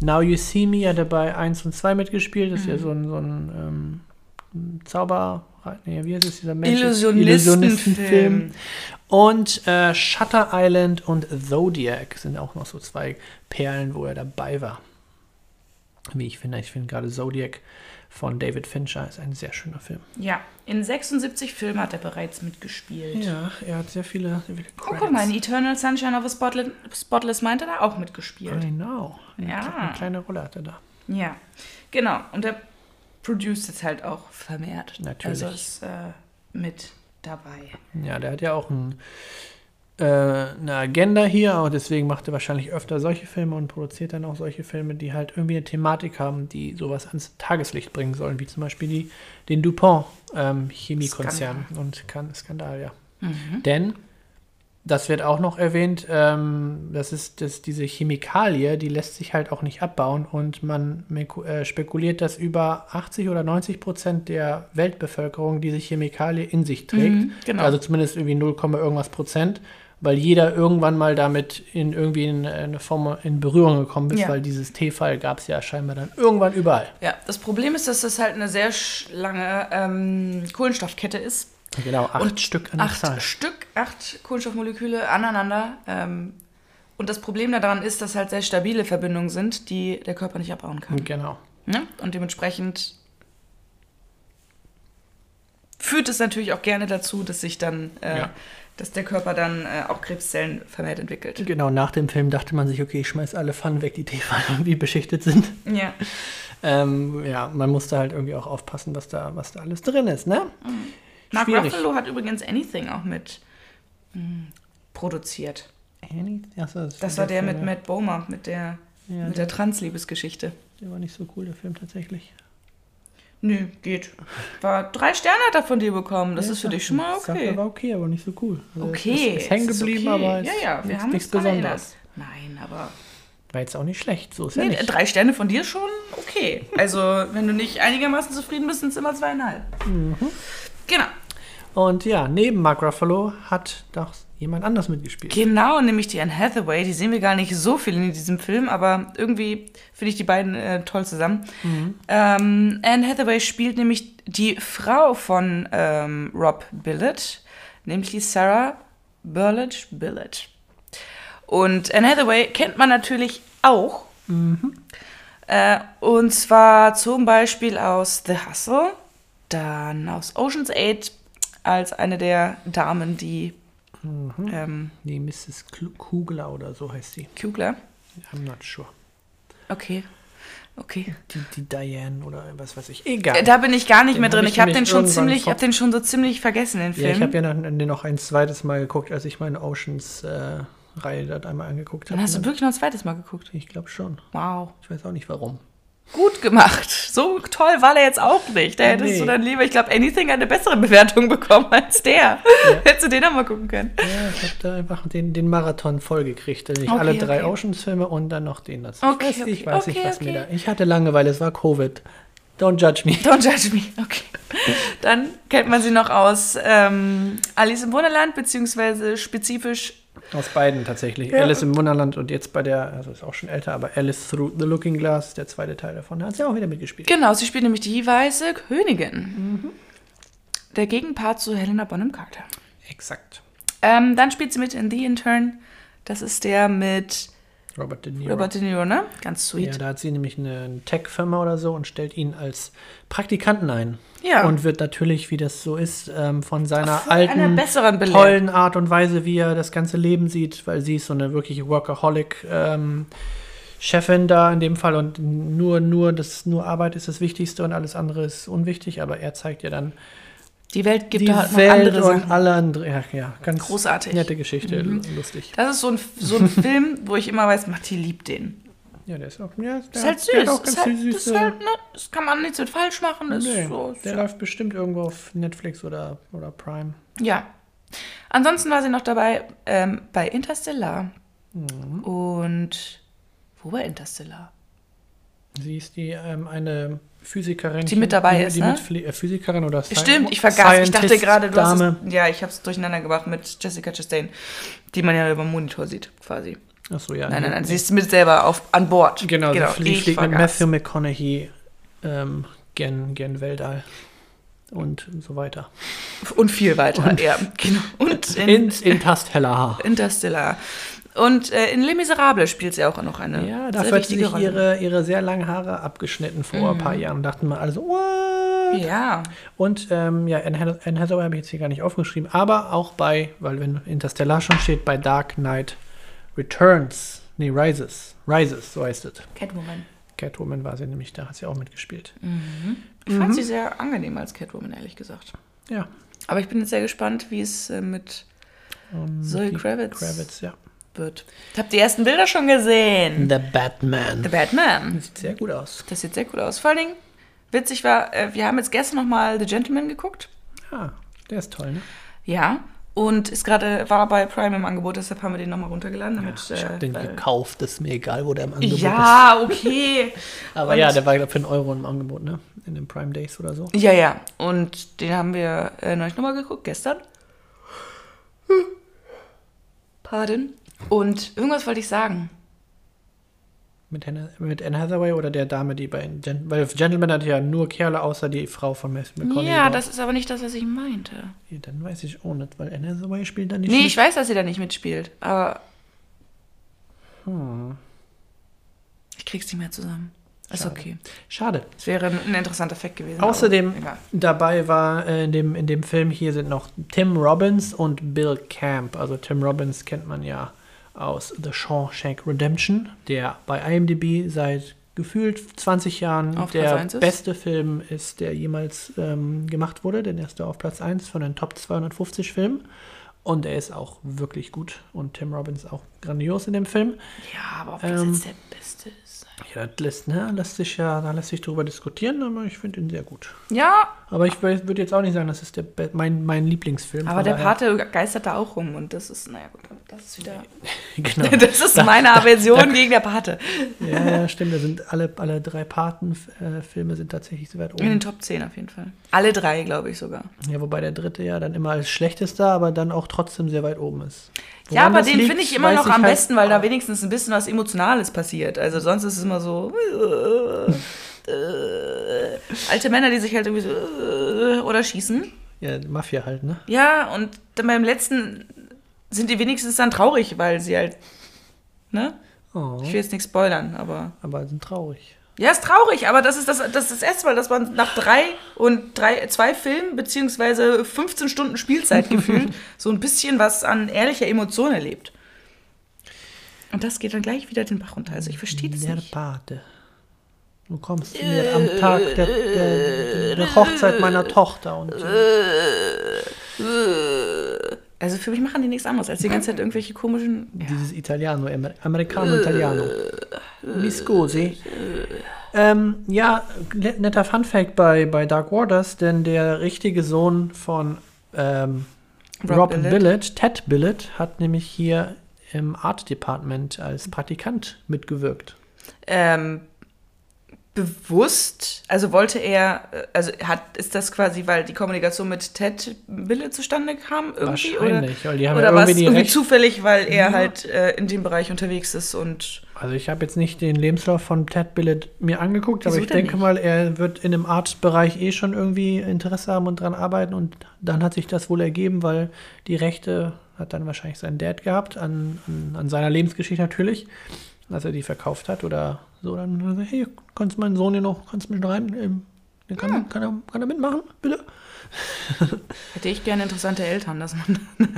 [SPEAKER 1] Now You See Me hat er bei 1 und 2 mitgespielt. Das ist
[SPEAKER 2] Mhm.
[SPEAKER 1] ja so ein, so ein ähm, Zauber... Nee, wie heißt es, dieser Mensch?
[SPEAKER 2] Illusionistenfilm.
[SPEAKER 1] Und äh, Shutter Island und Zodiac sind auch noch so zwei Perlen, wo er dabei war. Wie ich finde, ich finde gerade Zodiac von David Fincher ist ein sehr schöner Film.
[SPEAKER 2] ja, in 76 Filmen hat er bereits mitgespielt.
[SPEAKER 1] Ja, er hat sehr viele, sehr viele
[SPEAKER 2] Oh, guck mal, in Eternal Sunshine of a Spotless, Spotless meint er da auch mitgespielt.
[SPEAKER 1] I know. Eine,
[SPEAKER 2] Ja.
[SPEAKER 1] eine kleine Rolle hat er da.
[SPEAKER 2] Ja, genau. Und er produziert jetzt halt auch vermehrt.
[SPEAKER 1] Natürlich.
[SPEAKER 2] Also ist äh, mit dabei.
[SPEAKER 1] Ja, der hat ja auch ein, äh, eine Agenda hier und deswegen macht er wahrscheinlich öfter solche Filme und produziert dann auch solche Filme, die halt irgendwie eine Thematik haben, die sowas ans Tageslicht bringen sollen, wie zum Beispiel die, den DuPont ähm, Chemiekonzern und kan Skandal, ja.
[SPEAKER 2] Mhm.
[SPEAKER 1] Denn, das wird auch noch erwähnt, ähm, das ist das, diese Chemikalie, die lässt sich halt auch nicht abbauen und man äh, spekuliert, dass über 80 oder 90 Prozent der Weltbevölkerung diese Chemikalie in sich trägt.
[SPEAKER 2] Mhm, genau.
[SPEAKER 1] Also zumindest irgendwie 0, irgendwas Prozent, weil jeder irgendwann mal damit in irgendwie in eine Form in Berührung gekommen ist,
[SPEAKER 2] Ja.
[SPEAKER 1] weil dieses T-Fall gab es ja scheinbar dann irgendwann überall.
[SPEAKER 2] Ja, das Problem ist, dass das halt eine sehr lange ähm, Kohlenstoffkette ist.
[SPEAKER 1] Genau, acht
[SPEAKER 2] Und
[SPEAKER 1] Stück an
[SPEAKER 2] Acht
[SPEAKER 1] Zahl.
[SPEAKER 2] Stück, acht Kohlenstoffmoleküle aneinander. Ähm, Und das Problem daran ist, dass halt sehr stabile Verbindungen sind, die der Körper nicht abbauen kann.
[SPEAKER 1] Genau.
[SPEAKER 2] Ne? Und dementsprechend führt es natürlich auch gerne dazu, dass sich dann, äh,
[SPEAKER 1] Ja.
[SPEAKER 2] Dass der Körper dann äh, auch Krebszellen vermehrt entwickelt.
[SPEAKER 1] Genau, nach dem Film dachte man sich, okay, ich schmeiß alle Pfannen weg, die Tefal irgendwie beschichtet sind.
[SPEAKER 2] Ja.
[SPEAKER 1] Ähm, ja, man musste halt irgendwie auch aufpassen, was da, was da alles drin ist, ne?
[SPEAKER 2] Mark
[SPEAKER 1] Schwierig.
[SPEAKER 2] Ruffalo hat übrigens Anything auch mit mh, produziert.
[SPEAKER 1] Annie? Achso, das,
[SPEAKER 2] Das war der mit
[SPEAKER 1] Film,
[SPEAKER 2] Matt Bomer, mit der,
[SPEAKER 1] Ja,
[SPEAKER 2] mit der Transliebesgeschichte.
[SPEAKER 1] Der war nicht so cool, der Film tatsächlich.
[SPEAKER 2] Nö, geht. War drei Sterne hat er von dir bekommen. Das
[SPEAKER 1] Ja,
[SPEAKER 2] ist für
[SPEAKER 1] sag-
[SPEAKER 2] dich schon mal
[SPEAKER 1] sag,
[SPEAKER 2] okay.
[SPEAKER 1] der war okay, aber nicht so cool. Also
[SPEAKER 2] Okay.
[SPEAKER 1] Ist, ist hängen geblieben,
[SPEAKER 2] okay.
[SPEAKER 1] aber
[SPEAKER 2] ja,
[SPEAKER 1] ist
[SPEAKER 2] ja, wir
[SPEAKER 1] nichts,
[SPEAKER 2] haben
[SPEAKER 1] nichts. Besonderes.
[SPEAKER 2] Nein, aber
[SPEAKER 1] War jetzt auch nicht schlecht, so ist ja
[SPEAKER 2] nee,
[SPEAKER 1] nicht.
[SPEAKER 2] drei Sterne von dir schon okay. Also wenn du nicht einigermaßen zufrieden bist, sind es immer zweieinhalb.
[SPEAKER 1] Mhm.
[SPEAKER 2] Genau.
[SPEAKER 1] Und ja, neben Mark Ruffalo hat doch jemand anders mitgespielt.
[SPEAKER 2] Genau, nämlich die Anne Hathaway. Die sehen wir gar nicht so viel in diesem Film, aber irgendwie finde ich die beiden äh, toll zusammen. Ähm, Anne Hathaway spielt nämlich die Frau von ähm, Rob Billett, nämlich die Sarah Burlage Billett. Und Anne Hathaway kennt man natürlich auch. Äh, und zwar zum Beispiel aus The Hustle, dann aus Ocean's 8 als eine der Damen, die ähm,
[SPEAKER 1] Nee, Mrs. Kugler oder so heißt sie.
[SPEAKER 2] Kugler.
[SPEAKER 1] I'm not sure.
[SPEAKER 2] Okay. Okay.
[SPEAKER 1] Die, die Diane oder was weiß ich. Egal.
[SPEAKER 2] Äh, Da bin ich gar nicht
[SPEAKER 1] Den
[SPEAKER 2] mehr drin.
[SPEAKER 1] ich
[SPEAKER 2] habe den schon ziemlich, ich habe den schon so ziemlich vergessen, den
[SPEAKER 1] ja,
[SPEAKER 2] Film.
[SPEAKER 1] ich habe ja noch, den noch ein zweites Mal geguckt, als ich meine Oceans-Reihe dort einmal angeguckt habe.
[SPEAKER 2] Dann hast du wirklich noch ein zweites Mal geguckt.
[SPEAKER 1] Ich glaube schon.
[SPEAKER 2] Wow.
[SPEAKER 1] Ich weiß auch nicht warum.
[SPEAKER 2] Gut gemacht. So toll war der jetzt auch nicht. Da hättest
[SPEAKER 1] Nee.
[SPEAKER 2] du dann lieber, ich glaube, Anything eine bessere Bewertung bekommen als der. Hättest du den auch mal gucken können.
[SPEAKER 1] Ja, ich habe da einfach den, den Marathon vollgekriegt. Also ich
[SPEAKER 2] Okay,
[SPEAKER 1] alle drei
[SPEAKER 2] okay.
[SPEAKER 1] Oceans-Filme und dann noch den dazu.
[SPEAKER 2] Okay,
[SPEAKER 1] ich weiß, ich
[SPEAKER 2] okay,
[SPEAKER 1] weiß nicht, was mir da. Ich hatte Langeweile, es war Covid. Don't judge me.
[SPEAKER 2] Don't judge me. Okay. Dann kennt man sie noch aus ähm, Alice im Wunderland, beziehungsweise spezifisch
[SPEAKER 1] Aus beiden tatsächlich.
[SPEAKER 2] Ja.
[SPEAKER 1] Alice im Wunderland und jetzt bei der, also ist auch schon älter, aber Alice Through the Looking Glass, der zweite Teil davon, da hat sie auch wieder mitgespielt.
[SPEAKER 2] Genau, sie spielt nämlich die weiße Königin. Der Gegenpart zu Helena Bonham Carter.
[SPEAKER 1] Exakt.
[SPEAKER 2] Ähm, dann spielt sie mit in The Intern. Das ist der mit
[SPEAKER 1] Robert De Niro.
[SPEAKER 2] Robert De Niro, ne? Ganz
[SPEAKER 1] ja,
[SPEAKER 2] sweet.
[SPEAKER 1] da hat sie nämlich eine Tech-Firma oder so und stellt ihn als Praktikanten ein.
[SPEAKER 2] Ja.
[SPEAKER 1] Und wird natürlich, wie das so ist, ähm, von seiner
[SPEAKER 2] Von
[SPEAKER 1] alten, tollen Art und Weise, wie er das ganze Leben sieht, weil sie ist so eine wirkliche Workaholic ähm, Chefin da in dem Fall und nur, nur, das, nur Arbeit ist das Wichtigste und alles andere ist unwichtig, aber er zeigt ihr dann
[SPEAKER 2] Die Welt gibt
[SPEAKER 1] die
[SPEAKER 2] da halt noch
[SPEAKER 1] Welt
[SPEAKER 2] andere
[SPEAKER 1] und
[SPEAKER 2] Sachen.
[SPEAKER 1] alle andere, ja, ja, ganz
[SPEAKER 2] Großartig.
[SPEAKER 1] nette Geschichte,
[SPEAKER 2] Mhm.
[SPEAKER 1] lustig.
[SPEAKER 2] Das ist so ein, so ein Film, wo ich immer weiß, Matti liebt den.
[SPEAKER 1] Ja, der ist auch, ja, der,
[SPEAKER 2] Das ist halt
[SPEAKER 1] hat- der hat
[SPEAKER 2] süß.
[SPEAKER 1] auch
[SPEAKER 2] Das
[SPEAKER 1] ganz
[SPEAKER 2] ist halt, das
[SPEAKER 1] süße,
[SPEAKER 2] ist halt, ne, das kann man nichts mit falsch machen. Das
[SPEAKER 1] Nee,
[SPEAKER 2] so,
[SPEAKER 1] der
[SPEAKER 2] ja.
[SPEAKER 1] läuft bestimmt irgendwo auf Netflix oder, oder Prime.
[SPEAKER 2] ja. Ansonsten war sie noch dabei ähm, bei Interstellar.
[SPEAKER 1] Mhm.
[SPEAKER 2] Und wo war Interstellar?
[SPEAKER 1] Sie ist die ähm, eine Physikerin.
[SPEAKER 2] Die mit dabei ist,
[SPEAKER 1] die
[SPEAKER 2] ne?
[SPEAKER 1] Mit, äh, Physikerin oder Sci-
[SPEAKER 2] Stimmt, ich vergaß. Ich dachte
[SPEAKER 1] Scientist
[SPEAKER 2] gerade, du hast
[SPEAKER 1] Dame.
[SPEAKER 2] es, Ja, ich habe es durcheinander gebracht mit Jessica Chastain, die man ja über dem Monitor sieht, quasi.
[SPEAKER 1] Achso, ja.
[SPEAKER 2] Nein, nein, nein, sie ist mit selber auf, an Bord.
[SPEAKER 1] Genau, sie flie-
[SPEAKER 2] ich
[SPEAKER 1] fliegt mit. Matthew McConaughey ähm, gen, gen Weltall und so weiter.
[SPEAKER 2] Und viel weiter, ja. Genau. Und in,
[SPEAKER 1] Ins Interstellar.
[SPEAKER 2] Interstellar. Und äh, in Les Miserables spielt sie auch noch eine
[SPEAKER 1] Ja, dafür hat sie sich ihre, ihre sehr langen Haare abgeschnitten vor ein paar Jahren. Dachten wir also, what?
[SPEAKER 2] Ja,
[SPEAKER 1] Und ähm, ja, Anne Hath- Anne Hathaway habe ich jetzt hier gar nicht aufgeschrieben, aber auch bei, weil wenn Interstellar schon steht, bei Dark Knight Returns, nee, Rises, Rises, so heißt es.
[SPEAKER 2] Catwoman.
[SPEAKER 1] Catwoman war sie nämlich, da hat sie auch mitgespielt.
[SPEAKER 2] Ich fand sie sehr angenehm als Catwoman, ehrlich gesagt.
[SPEAKER 1] Ja.
[SPEAKER 2] Aber ich bin jetzt sehr gespannt, wie es äh, mit Zoe
[SPEAKER 1] die
[SPEAKER 2] Kravitz,
[SPEAKER 1] Kravitz, ja.
[SPEAKER 2] Wird. Ich habe die ersten Bilder schon gesehen.
[SPEAKER 1] The Batman.
[SPEAKER 2] The Batman.
[SPEAKER 1] Sieht sehr gut aus.
[SPEAKER 2] Das sieht sehr cool aus. Vor allen Dingen, witzig war, äh, wir haben jetzt gestern noch mal The Gentleman geguckt.
[SPEAKER 1] Ah, der ist toll, ne?
[SPEAKER 2] Ja. Und ist gerade, war bei Prime im Angebot, deshalb haben wir den nochmal runtergeladen. Damit,
[SPEAKER 1] Ich habe den
[SPEAKER 2] weil-
[SPEAKER 1] gekauft, ist mir egal, wo der im Angebot ist.
[SPEAKER 2] Ja, okay.
[SPEAKER 1] Aber
[SPEAKER 2] Und-
[SPEAKER 1] ja, der war glaub, für einen Euro im Angebot, ne? In den Prime Days oder so.
[SPEAKER 2] Ja, ja. Und den haben wir äh, neulich nochmal geguckt, gestern. Pardon. Und irgendwas wollte ich sagen.
[SPEAKER 1] Mit, Anne, mit Anne Hathaway oder der Dame, die bei Gen Weil Gentleman hat ja nur Kerle, außer die Frau von Matthew McConaughey.
[SPEAKER 2] ja,
[SPEAKER 1] war.
[SPEAKER 2] das ist aber nicht das, was ich meinte.
[SPEAKER 1] Ja, dann weiß ich auch nicht, weil Anne Hathaway spielt dann nicht
[SPEAKER 2] Nee,
[SPEAKER 1] mit.
[SPEAKER 2] ich weiß, dass sie da nicht mitspielt. Aber Ich krieg's nicht mehr zusammen. Ist
[SPEAKER 1] Schade.
[SPEAKER 2] okay.
[SPEAKER 1] Schade.
[SPEAKER 2] Es wäre ein interessanter Fact gewesen.
[SPEAKER 1] Außerdem dabei war äh, in, dem, in dem Film hier sind noch Tim Robbins und Bill Camp. Also Tim Robbins kennt man ja aus The Shawshank Redemption, der bei IMDb seit gefühlt 20 Jahren
[SPEAKER 2] Auf
[SPEAKER 1] der beste Film ist, der jemals ähm, gemacht wurde. Denn er ist da auf Platz 1 von den Top 250 Filmen. Und er ist auch wirklich gut. Und Tim Robbins auch grandios in dem Film.
[SPEAKER 2] Ja, aber ob
[SPEAKER 1] Ähm,
[SPEAKER 2] das jetzt der Beste ist.
[SPEAKER 1] Ja, das lässt, ne, lässt sich ja, da lässt sich drüber diskutieren, aber ich finde ihn sehr gut.
[SPEAKER 2] Ja,
[SPEAKER 1] Aber ich würde jetzt auch nicht sagen, das ist der, mein, mein Lieblingsfilm.
[SPEAKER 2] aber der Pate geistert da auch rum und das ist, naja gut, das ist wieder.
[SPEAKER 1] genau.
[SPEAKER 2] Das ist meine Aversion gegen der Pate.
[SPEAKER 1] ja, ja, stimmt. Da sind alle, alle drei Paten-Filme sind tatsächlich so weit
[SPEAKER 2] In den
[SPEAKER 1] oben.
[SPEAKER 2] Top 10 auf jeden Fall. Alle drei, glaube ich sogar.
[SPEAKER 1] Ja, wobei der dritte ja dann immer als schlechtester, aber dann auch trotzdem sehr weit oben ist.
[SPEAKER 2] ja,
[SPEAKER 1] Woran
[SPEAKER 2] aber
[SPEAKER 1] das
[SPEAKER 2] den finde ich immer noch am
[SPEAKER 1] halt
[SPEAKER 2] besten, weil da wenigstens ein bisschen was Emotionales passiert. Also sonst ist es immer so. Äh, alte Männer, die sich halt irgendwie so. Äh, oder schießen.
[SPEAKER 1] Ja, Mafia halt, ne?
[SPEAKER 2] Ja, und dann beim letzten sind die wenigstens dann traurig, weil sie halt. Ne?
[SPEAKER 1] Oh,
[SPEAKER 2] Ich will jetzt nichts spoilern, aber.
[SPEAKER 1] aber sind traurig.
[SPEAKER 2] Ja, ist traurig, aber das ist das, das, ist das erste Mal, dass man nach drei und drei, zwei Filmen beziehungsweise 15 Stunden Spielzeit gefühlt so ein bisschen was an ehrlicher Emotion erlebt. Und das geht dann gleich wieder den Bach runter. Also ich verstehe das
[SPEAKER 1] Der
[SPEAKER 2] nicht.
[SPEAKER 1] Du kommst zu mir am Tag der, der, der Hochzeit meiner Tochter und
[SPEAKER 2] Also für mich machen die nichts anderes, als die ganze Zeit irgendwelche komischen. Ja.
[SPEAKER 1] Dieses Italiano, Amer Americano Italiano. Mi scusi. Ähm, ja, ne- netter Funfact bei, bei Dark Waters, denn der richtige Sohn von ähm,
[SPEAKER 2] Rob
[SPEAKER 1] Rob,
[SPEAKER 2] Billett.
[SPEAKER 1] Billett. Ted Billett, hat nämlich hier im Art Department als Praktikant mitgewirkt.
[SPEAKER 2] Ähm, bewusst, also wollte er, also hat, ist das quasi, weil die Kommunikation mit Ted Bille zustande kam irgendwie?
[SPEAKER 1] Wahrscheinlich, weil die haben
[SPEAKER 2] oder
[SPEAKER 1] ja irgendwie
[SPEAKER 2] irgendwie
[SPEAKER 1] Rechte-
[SPEAKER 2] zufällig, weil er halt äh, in dem Bereich unterwegs ist und
[SPEAKER 1] Also ich habe jetzt nicht den Lebenslauf von Ted Billett mir angeguckt, aber ich denke
[SPEAKER 2] nicht?
[SPEAKER 1] mal, er wird in dem Art-Bereich eh schon irgendwie Interesse haben und dran arbeiten und dann hat sich das wohl ergeben, weil die Rechte hat dann wahrscheinlich sein Dad gehabt, an, an, an seiner Lebensgeschichte natürlich, als er die verkauft hat oder so, dann hey, kannst meinen Sohn hier noch, kannst mich rein, ähm, kann, kann, er, kann er mitmachen, bitte?
[SPEAKER 2] hätte ich gerne interessante Eltern, dass man.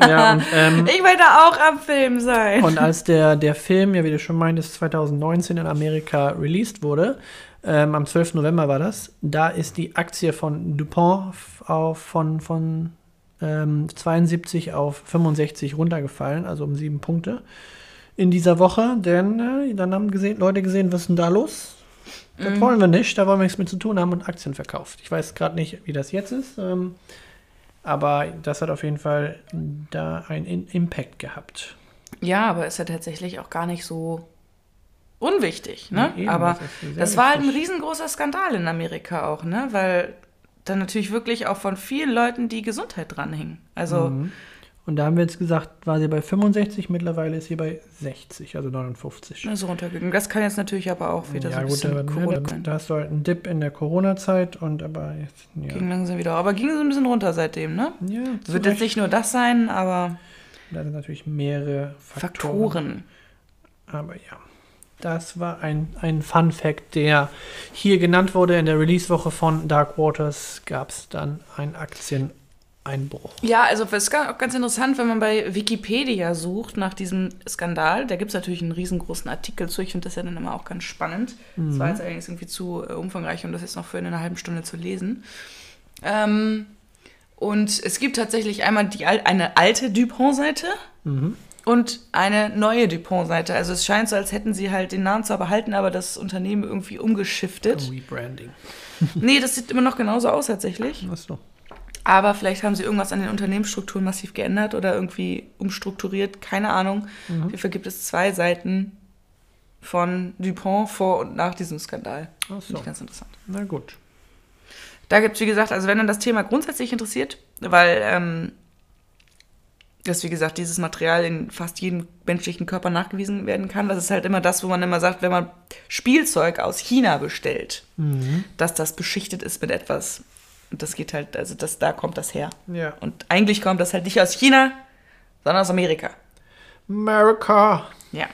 [SPEAKER 1] Ja, und, ähm,
[SPEAKER 2] Ich will da auch am Film sein.
[SPEAKER 1] Und als der, der Film, ja, wie du schon meintest, 2019 in Amerika released wurde, ähm, am 12. November war das, da ist die Aktie von DuPont auf, von, von ähm, 72 auf 65 runtergefallen, also um sieben Punkte in dieser Woche, denn äh, dann haben gesehen, Leute gesehen, was ist denn da los? Das wollen wir nicht, da wollen wir nichts mit zu tun haben und Aktien verkauft. Ich weiß gerade nicht, wie das jetzt ist, ähm, aber das hat auf jeden Fall da einen In- Impact gehabt.
[SPEAKER 2] Ja, aber ist ja tatsächlich auch gar nicht so unwichtig, ne?
[SPEAKER 1] Ja, eben,
[SPEAKER 2] aber
[SPEAKER 1] das
[SPEAKER 2] das war halt ein riesengroßer Skandal in Amerika auch, ne? Weil dann natürlich wirklich auch von vielen Leuten die Gesundheit dranhing. Also
[SPEAKER 1] Mhm. Und da haben wir jetzt gesagt, war sie bei 65, mittlerweile ist sie bei 60, also 59.
[SPEAKER 2] ne, so runtergegangen. Das kann jetzt natürlich aber auch wieder so
[SPEAKER 1] ja,
[SPEAKER 2] ein
[SPEAKER 1] gut,
[SPEAKER 2] bisschen
[SPEAKER 1] aber,
[SPEAKER 2] Corona
[SPEAKER 1] ne,
[SPEAKER 2] sein.
[SPEAKER 1] da hast du halt einen Dip in der Corona-Zeit und aber jetzt, ja.
[SPEAKER 2] Ging langsam wieder. Aber ging so ein bisschen runter seitdem, ne?
[SPEAKER 1] ja
[SPEAKER 2] Wird jetzt nicht nur das sein, aber
[SPEAKER 1] Da sind natürlich mehrere Faktoren.
[SPEAKER 2] Faktoren.
[SPEAKER 1] Aber ja, das war ein, ein Fun-Fact, der hier genannt wurde. In der Release-Woche von Dark Waters gab es dann einen Aktieneinbruch.
[SPEAKER 2] Ja, also es ist ganz interessant, wenn man bei Wikipedia sucht nach diesem Skandal. Da gibt es natürlich einen riesengroßen Artikel zu. Ich finde das ja dann immer auch ganz spannend. Das war jetzt allerdings irgendwie zu äh, umfangreich, um das jetzt noch für eine halbe Stunde zu lesen. Ähm, und es gibt tatsächlich einmal die, eine alte Dupont-Seite und eine neue Dupont-Seite. Also es scheint so, als hätten sie halt den Namen zwar behalten, aber das Unternehmen irgendwie umgeschiftet.
[SPEAKER 1] Rebranding.
[SPEAKER 2] Nee, das sieht immer noch genauso aus tatsächlich.
[SPEAKER 1] Achso.
[SPEAKER 2] Aber vielleicht haben sie irgendwas an den Unternehmensstrukturen massiv geändert oder irgendwie umstrukturiert. Keine Ahnung. Auf jeden Fall gibt es zwei Seiten von Dupont vor und nach diesem Skandal.
[SPEAKER 1] Ach
[SPEAKER 2] Finde
[SPEAKER 1] so.
[SPEAKER 2] ich ganz interessant.
[SPEAKER 1] Na gut.
[SPEAKER 2] Da gibt es, wie gesagt, also wenn dann das Thema grundsätzlich interessiert, weil ähm, dass, wie gesagt, dieses Material in fast jedem menschlichen Körper nachgewiesen werden kann. Das ist halt immer das, wo man immer sagt, wenn man Spielzeug aus China bestellt, dass das beschichtet ist mit etwas. Und das geht halt, also das, da kommt das her.
[SPEAKER 1] Ja.
[SPEAKER 2] Und eigentlich kommt das halt nicht aus China, sondern aus Amerika.
[SPEAKER 1] America.
[SPEAKER 2] Ja.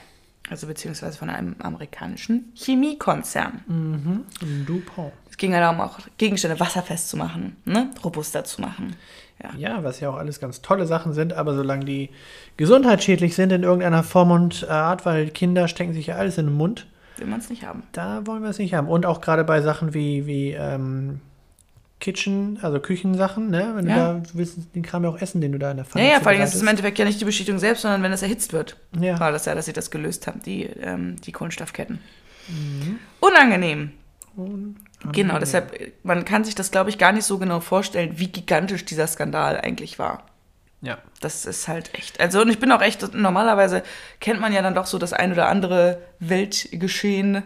[SPEAKER 2] Also beziehungsweise von einem amerikanischen Chemiekonzern.
[SPEAKER 1] Mhm. DuPont.
[SPEAKER 2] Es ging ja darum, auch Gegenstände wasserfest zu machen, ne? robuster zu machen. Ja.
[SPEAKER 1] Ja, was ja auch alles ganz tolle Sachen sind, aber solange die gesundheitsschädlich sind in irgendeiner Form und Art, weil Kinder stecken sich ja alles in den Mund,
[SPEAKER 2] Will man es nicht haben.
[SPEAKER 1] da wollen wir es nicht haben. Und auch gerade bei Sachen wie, wie ähm, Kitchen, also Küchensachen, ne? Wenn du
[SPEAKER 2] Ja.
[SPEAKER 1] da du willst den Kram ja auch essen, den du da in der Pfanne
[SPEAKER 2] Ja, ja, vor allem ist es im. Endeffekt ja nicht die Beschichtung selbst, sondern wenn es erhitzt wird.
[SPEAKER 1] Ja.
[SPEAKER 2] War das ja, dass sie das gelöst haben, die, ähm, die Kohlenstoffketten.
[SPEAKER 1] Mhm.
[SPEAKER 2] Unangenehm.
[SPEAKER 1] Und-
[SPEAKER 2] Genau, deshalb, man kann sich das, glaube ich, gar nicht so genau vorstellen, wie gigantisch dieser Skandal eigentlich war.
[SPEAKER 1] Ja.
[SPEAKER 2] Das ist halt echt. Also, und ich bin auch echt, normalerweise kennt man ja dann doch so das ein oder andere Weltgeschehen.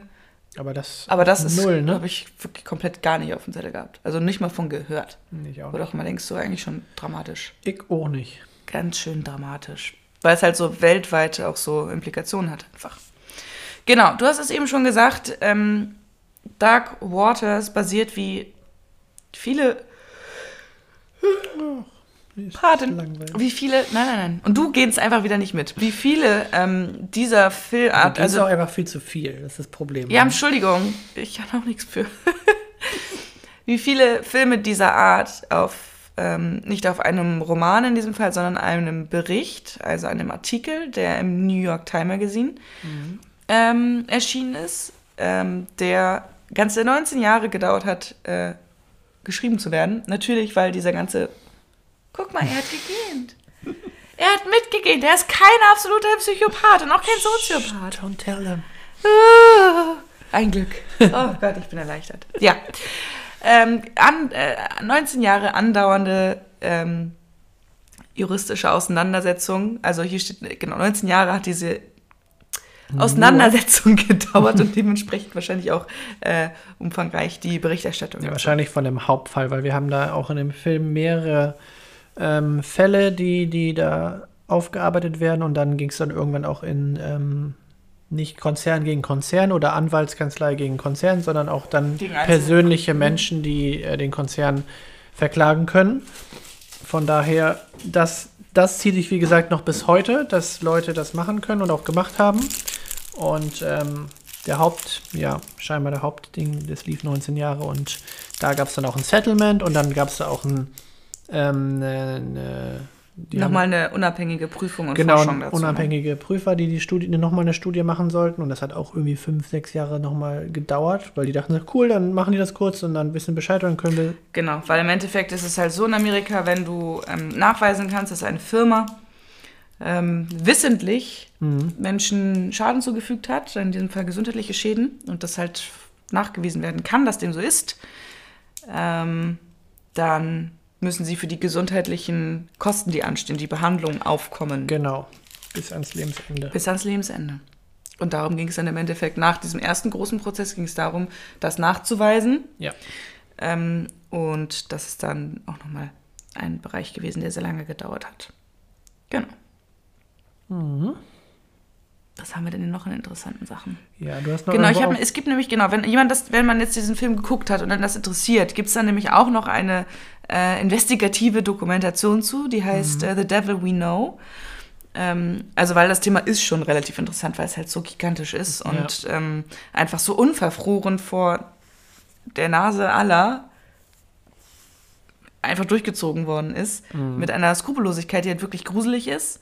[SPEAKER 1] Aber das,
[SPEAKER 2] Aber das ist,
[SPEAKER 1] null, ne?
[SPEAKER 2] glaube ich, wirklich komplett gar nicht auf dem Zettel gehabt. Also nicht mal von gehört.
[SPEAKER 1] Nicht auch
[SPEAKER 2] Wo du auch immer denkst, so eigentlich schon dramatisch.
[SPEAKER 1] Ich auch nicht.
[SPEAKER 2] Ganz schön dramatisch. Weil es halt so weltweit auch so Implikationen hat, einfach. Genau, du hast es eben schon gesagt, ähm, Dark Waters basiert wie viele.
[SPEAKER 1] Langweilig.
[SPEAKER 2] Wie viele. Nein, nein, nein. Und du gehst einfach wieder nicht mit. Wie viele ähm, dieser Filmart.
[SPEAKER 1] Das ist auch einfach viel zu viel, das ist das Problem.
[SPEAKER 2] ja, Entschuldigung, ich kann auch nichts für. Wie viele Filme dieser Art auf. Ähm, nicht auf einem Roman in diesem Fall, sondern einem Bericht, also einem Artikel, der im New York Times Magazine ähm, erschienen ist, ähm, der ganze 19 Jahre gedauert hat, äh, geschrieben zu werden. Natürlich, weil dieser ganze. Guck mal, er hat gegähnt. Er hat mitgegähnt. Er ist kein absoluter Psychopath und auch kein Soziopath.
[SPEAKER 1] Don't tell them.
[SPEAKER 2] Ah, Ein Glück. Oh Gott, ich bin erleichtert. Ja. Ähm, an, äh, 19 Jahre andauernde ähm, juristische Auseinandersetzung. Also hier steht, genau, 19 Jahre hat diese Auseinandersetzung gedauert und dementsprechend wahrscheinlich auch äh, umfangreich die Berichterstattung.
[SPEAKER 1] Ja, wahrscheinlich von dem Hauptfall, weil wir haben da auch in dem Film mehrere ähm, Fälle, die, die da aufgearbeitet werden und dann ging es dann irgendwann auch in ähm, nicht Konzern gegen Konzern oder Anwaltskanzlei gegen Konzern, sondern auch dann persönliche Menschen, die äh, den Konzern verklagen können. Von daher, das, das zieht sich wie gesagt noch bis heute, dass Leute das machen können und auch gemacht haben. Und ähm, der Haupt, ja, scheinbar der Hauptding, das lief 19 Jahre und da gab es dann auch ein Settlement und dann gab es da auch ein ähm, ne, ne, die
[SPEAKER 2] Nochmal eine unabhängige Prüfung und
[SPEAKER 1] genau,
[SPEAKER 2] Forschung dazu. ne?
[SPEAKER 1] unabhängige Prüfer, die die Studie, nochmal eine Studie machen sollten. Und das hat auch irgendwie fünf, sechs Jahre nochmal gedauert, weil die dachten, cool, dann machen die das kurz und dann wissen Bescheid, dann können wir.
[SPEAKER 2] Genau, weil im Endeffekt ist es halt so in Amerika, wenn du ähm, nachweisen kannst, dass eine Firma ähm, wissentlich Menschen Schaden zugefügt hat, in diesem Fall gesundheitliche Schäden, und das halt nachgewiesen werden kann, dass dem so ist, ähm, dann müssen sie für die gesundheitlichen Kosten, die anstehen, die Behandlung aufkommen.
[SPEAKER 1] Genau, bis ans Lebensende.
[SPEAKER 2] Bis ans Lebensende. Und darum ging es dann im Endeffekt nach diesem ersten großen Prozess ging es darum, das nachzuweisen.
[SPEAKER 1] Ja.
[SPEAKER 2] Ähm, und das ist dann auch nochmal ein Bereich gewesen, der sehr lange gedauert hat. Genau.
[SPEAKER 1] Mhm.
[SPEAKER 2] Was haben wir denn noch in interessanten Sachen?
[SPEAKER 1] Ja, du hast noch
[SPEAKER 2] Genau, ich
[SPEAKER 1] irgendwo
[SPEAKER 2] hab, es gibt nämlich, genau, wenn jemand das, wenn man jetzt diesen Film geguckt hat und dann das interessiert, gibt es dann nämlich auch noch eine äh, investigative Dokumentation zu, die heißt
[SPEAKER 1] Mhm.
[SPEAKER 2] äh, The Devil We Know. Ähm, also, weil das Thema ist schon relativ interessant, weil es halt so gigantisch ist und ähm, einfach so unverfroren vor der Nase aller einfach durchgezogen worden ist,
[SPEAKER 1] Mhm.
[SPEAKER 2] mit einer Skrupellosigkeit, die halt wirklich gruselig ist.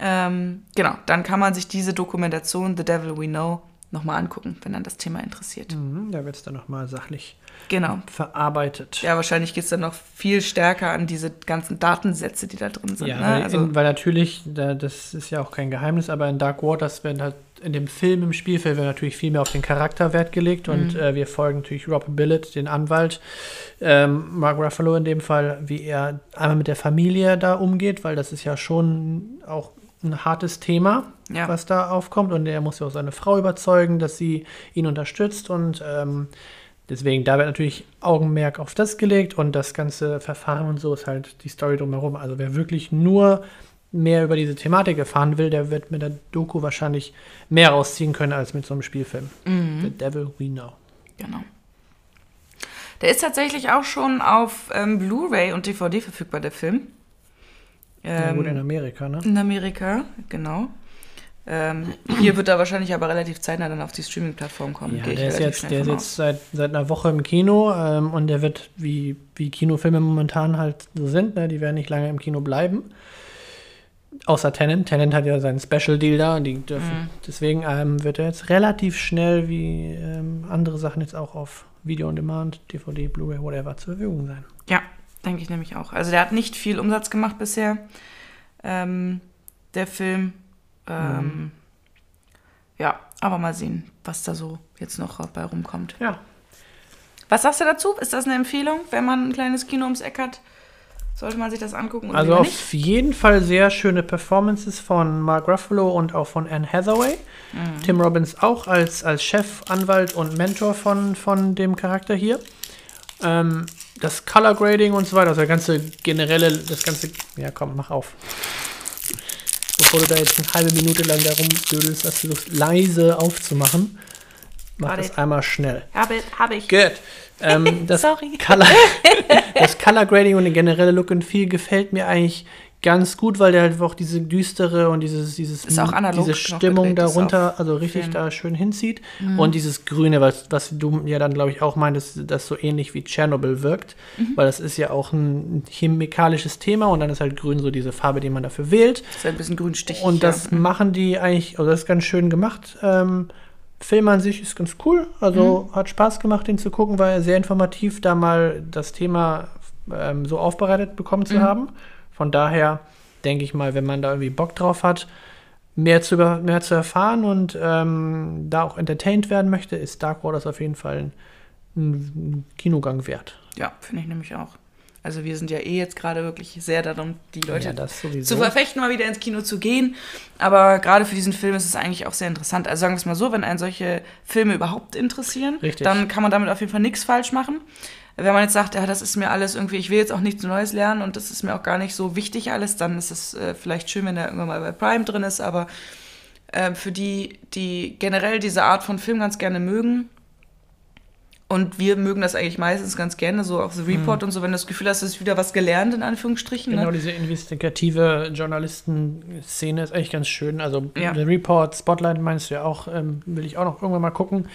[SPEAKER 2] Ähm, genau, dann kann man sich diese Dokumentation The Devil We Know nochmal angucken, wenn dann das Thema interessiert.
[SPEAKER 1] Mhm, da wird es dann nochmal sachlich
[SPEAKER 2] Genau.
[SPEAKER 1] verarbeitet.
[SPEAKER 2] Ja, wahrscheinlich geht es dann noch viel stärker an diese ganzen Datensätze, die da drin sind.
[SPEAKER 1] Ja,
[SPEAKER 2] ne?
[SPEAKER 1] weil,
[SPEAKER 2] also,
[SPEAKER 1] in, weil natürlich, da, das ist ja auch kein Geheimnis, aber in Dark Waters werden halt in dem Film, im Spielfilm, wird natürlich viel mehr auf den Charakter Wert gelegt und
[SPEAKER 2] Mhm.
[SPEAKER 1] äh, wir folgen natürlich Rob Billett, den Anwalt, ähm, Mark Ruffalo in dem Fall, wie er einmal mit der Familie da umgeht, weil das ist ja schon auch ein hartes Thema,
[SPEAKER 2] Ja.
[SPEAKER 1] was da aufkommt und er muss ja auch seine Frau überzeugen, dass sie ihn unterstützt und ähm, Deswegen, da wird natürlich Augenmerk auf das gelegt und das ganze Verfahren und so ist halt die Story drumherum. Also wer wirklich nur mehr über diese Thematik erfahren will, der wird mit der Doku wahrscheinlich mehr rausziehen können als mit so einem Spielfilm.
[SPEAKER 2] Mhm.
[SPEAKER 1] The Devil We Know.
[SPEAKER 2] genau. Der ist tatsächlich auch schon auf ähm, Blu-ray und DVD verfügbar, der Film.
[SPEAKER 1] ja, gut,
[SPEAKER 2] Ähm,
[SPEAKER 1] in Amerika, ne?
[SPEAKER 2] In Amerika, genau. Ähm, hier wird er wahrscheinlich aber relativ zeitnah dann auf die Streaming-Plattform kommen.
[SPEAKER 1] Ja, der ist jetzt, der ist jetzt seit, seit einer Woche im Kino ähm, und der wird, wie, wie Kinofilme momentan halt so sind, ne, die werden nicht lange im Kino bleiben. Außer Tenant. Tenant hat ja seinen Special Deal da und die dürfen.
[SPEAKER 2] Mhm.
[SPEAKER 1] Deswegen ähm, wird er jetzt relativ schnell wie ähm, andere Sachen jetzt auch auf Video on Demand, DVD, Blu-ray, whatever zur Verfügung sein.
[SPEAKER 2] Ja, denke ich nämlich auch. Also der hat nicht viel Umsatz gemacht bisher, ähm, der Film. Ähm,
[SPEAKER 1] Mhm.
[SPEAKER 2] Ja, aber mal sehen, was da so jetzt noch bei rumkommt.
[SPEAKER 1] Ja.
[SPEAKER 2] Was sagst du dazu? Ist das eine Empfehlung, wenn man ein kleines Kino ums Eck hat? Sollte man sich das angucken oder
[SPEAKER 1] Also auf jeden Fall sehr schöne Performances von Mark Ruffalo und auch von Anne Hathaway.
[SPEAKER 2] Mhm.
[SPEAKER 1] Tim Robbins auch als, als Chef, Anwalt und Mentor von, von dem Charakter hier. Ähm, das Color Grading und so weiter, also der ganze generelle, das ganze, ja komm, mach auf. Bevor du da jetzt eine halbe Minute lang da rumdödelst, das so leise aufzumachen, mach
[SPEAKER 2] Warte.
[SPEAKER 1] das einmal schnell.
[SPEAKER 2] Habe, habe ich.
[SPEAKER 1] Good. Ähm, das,
[SPEAKER 2] Sorry.
[SPEAKER 1] Color, das Color Grading und der generelle Look and Feel gefällt mir eigentlich ganz gut, weil der halt auch diese düstere und dieses, dieses diese Stimmung darunter, also richtig
[SPEAKER 2] Film.
[SPEAKER 1] da schön hinzieht. Und dieses Grüne, was, was du ja dann, glaube ich, auch meintest, das so ähnlich wie Tschernobyl wirkt, weil das ist ja auch ein chemikalisches Thema und dann ist halt grün so diese Farbe, die man dafür wählt.
[SPEAKER 2] Das ist ein bisschen grünstichig.
[SPEAKER 1] Und das
[SPEAKER 2] ja.
[SPEAKER 1] machen die eigentlich, also das ist ganz schön gemacht. Ähm, Film an sich ist ganz cool. Also hat Spaß gemacht, den zu gucken, weil er sehr informativ da mal das Thema ähm, so aufbereitet bekommen zu haben. Von daher denke ich mal, wenn man da irgendwie Bock drauf hat, mehr zu, mehr zu erfahren und ähm, da auch entertained werden möchte, ist Dark Waters auf jeden Fall ein, ein Kinogang wert.
[SPEAKER 2] Ja, finde ich nämlich auch. Also wir sind ja eh jetzt gerade wirklich sehr darum, die Leute
[SPEAKER 1] ja,
[SPEAKER 2] zu verfechten, mal wieder ins Kino zu gehen. Aber gerade für diesen Film ist es eigentlich auch sehr interessant. Also sagen wir es mal so, wenn einen solche Filme überhaupt interessieren,
[SPEAKER 1] Richtig.
[SPEAKER 2] dann kann man damit auf jeden Fall nichts falsch machen. Wenn man jetzt sagt, ja, das ist mir alles irgendwie, ich will jetzt auch nichts Neues lernen und das ist mir auch gar nicht so wichtig alles, dann ist es äh, vielleicht schön, wenn er irgendwann mal bei Prime drin ist. Aber äh, für die, die generell diese Art von Film ganz gerne mögen, und wir mögen das eigentlich meistens ganz gerne, so auch The Report und so, wenn du das Gefühl hast, es ist wieder was gelernt, in Anführungsstrichen.
[SPEAKER 1] Genau,
[SPEAKER 2] Ne?
[SPEAKER 1] diese investigative Journalisten-Szene ist eigentlich ganz schön. Also
[SPEAKER 2] Ja.
[SPEAKER 1] The Report, Spotlight meinst du ja auch, ähm, will ich auch noch irgendwann mal gucken.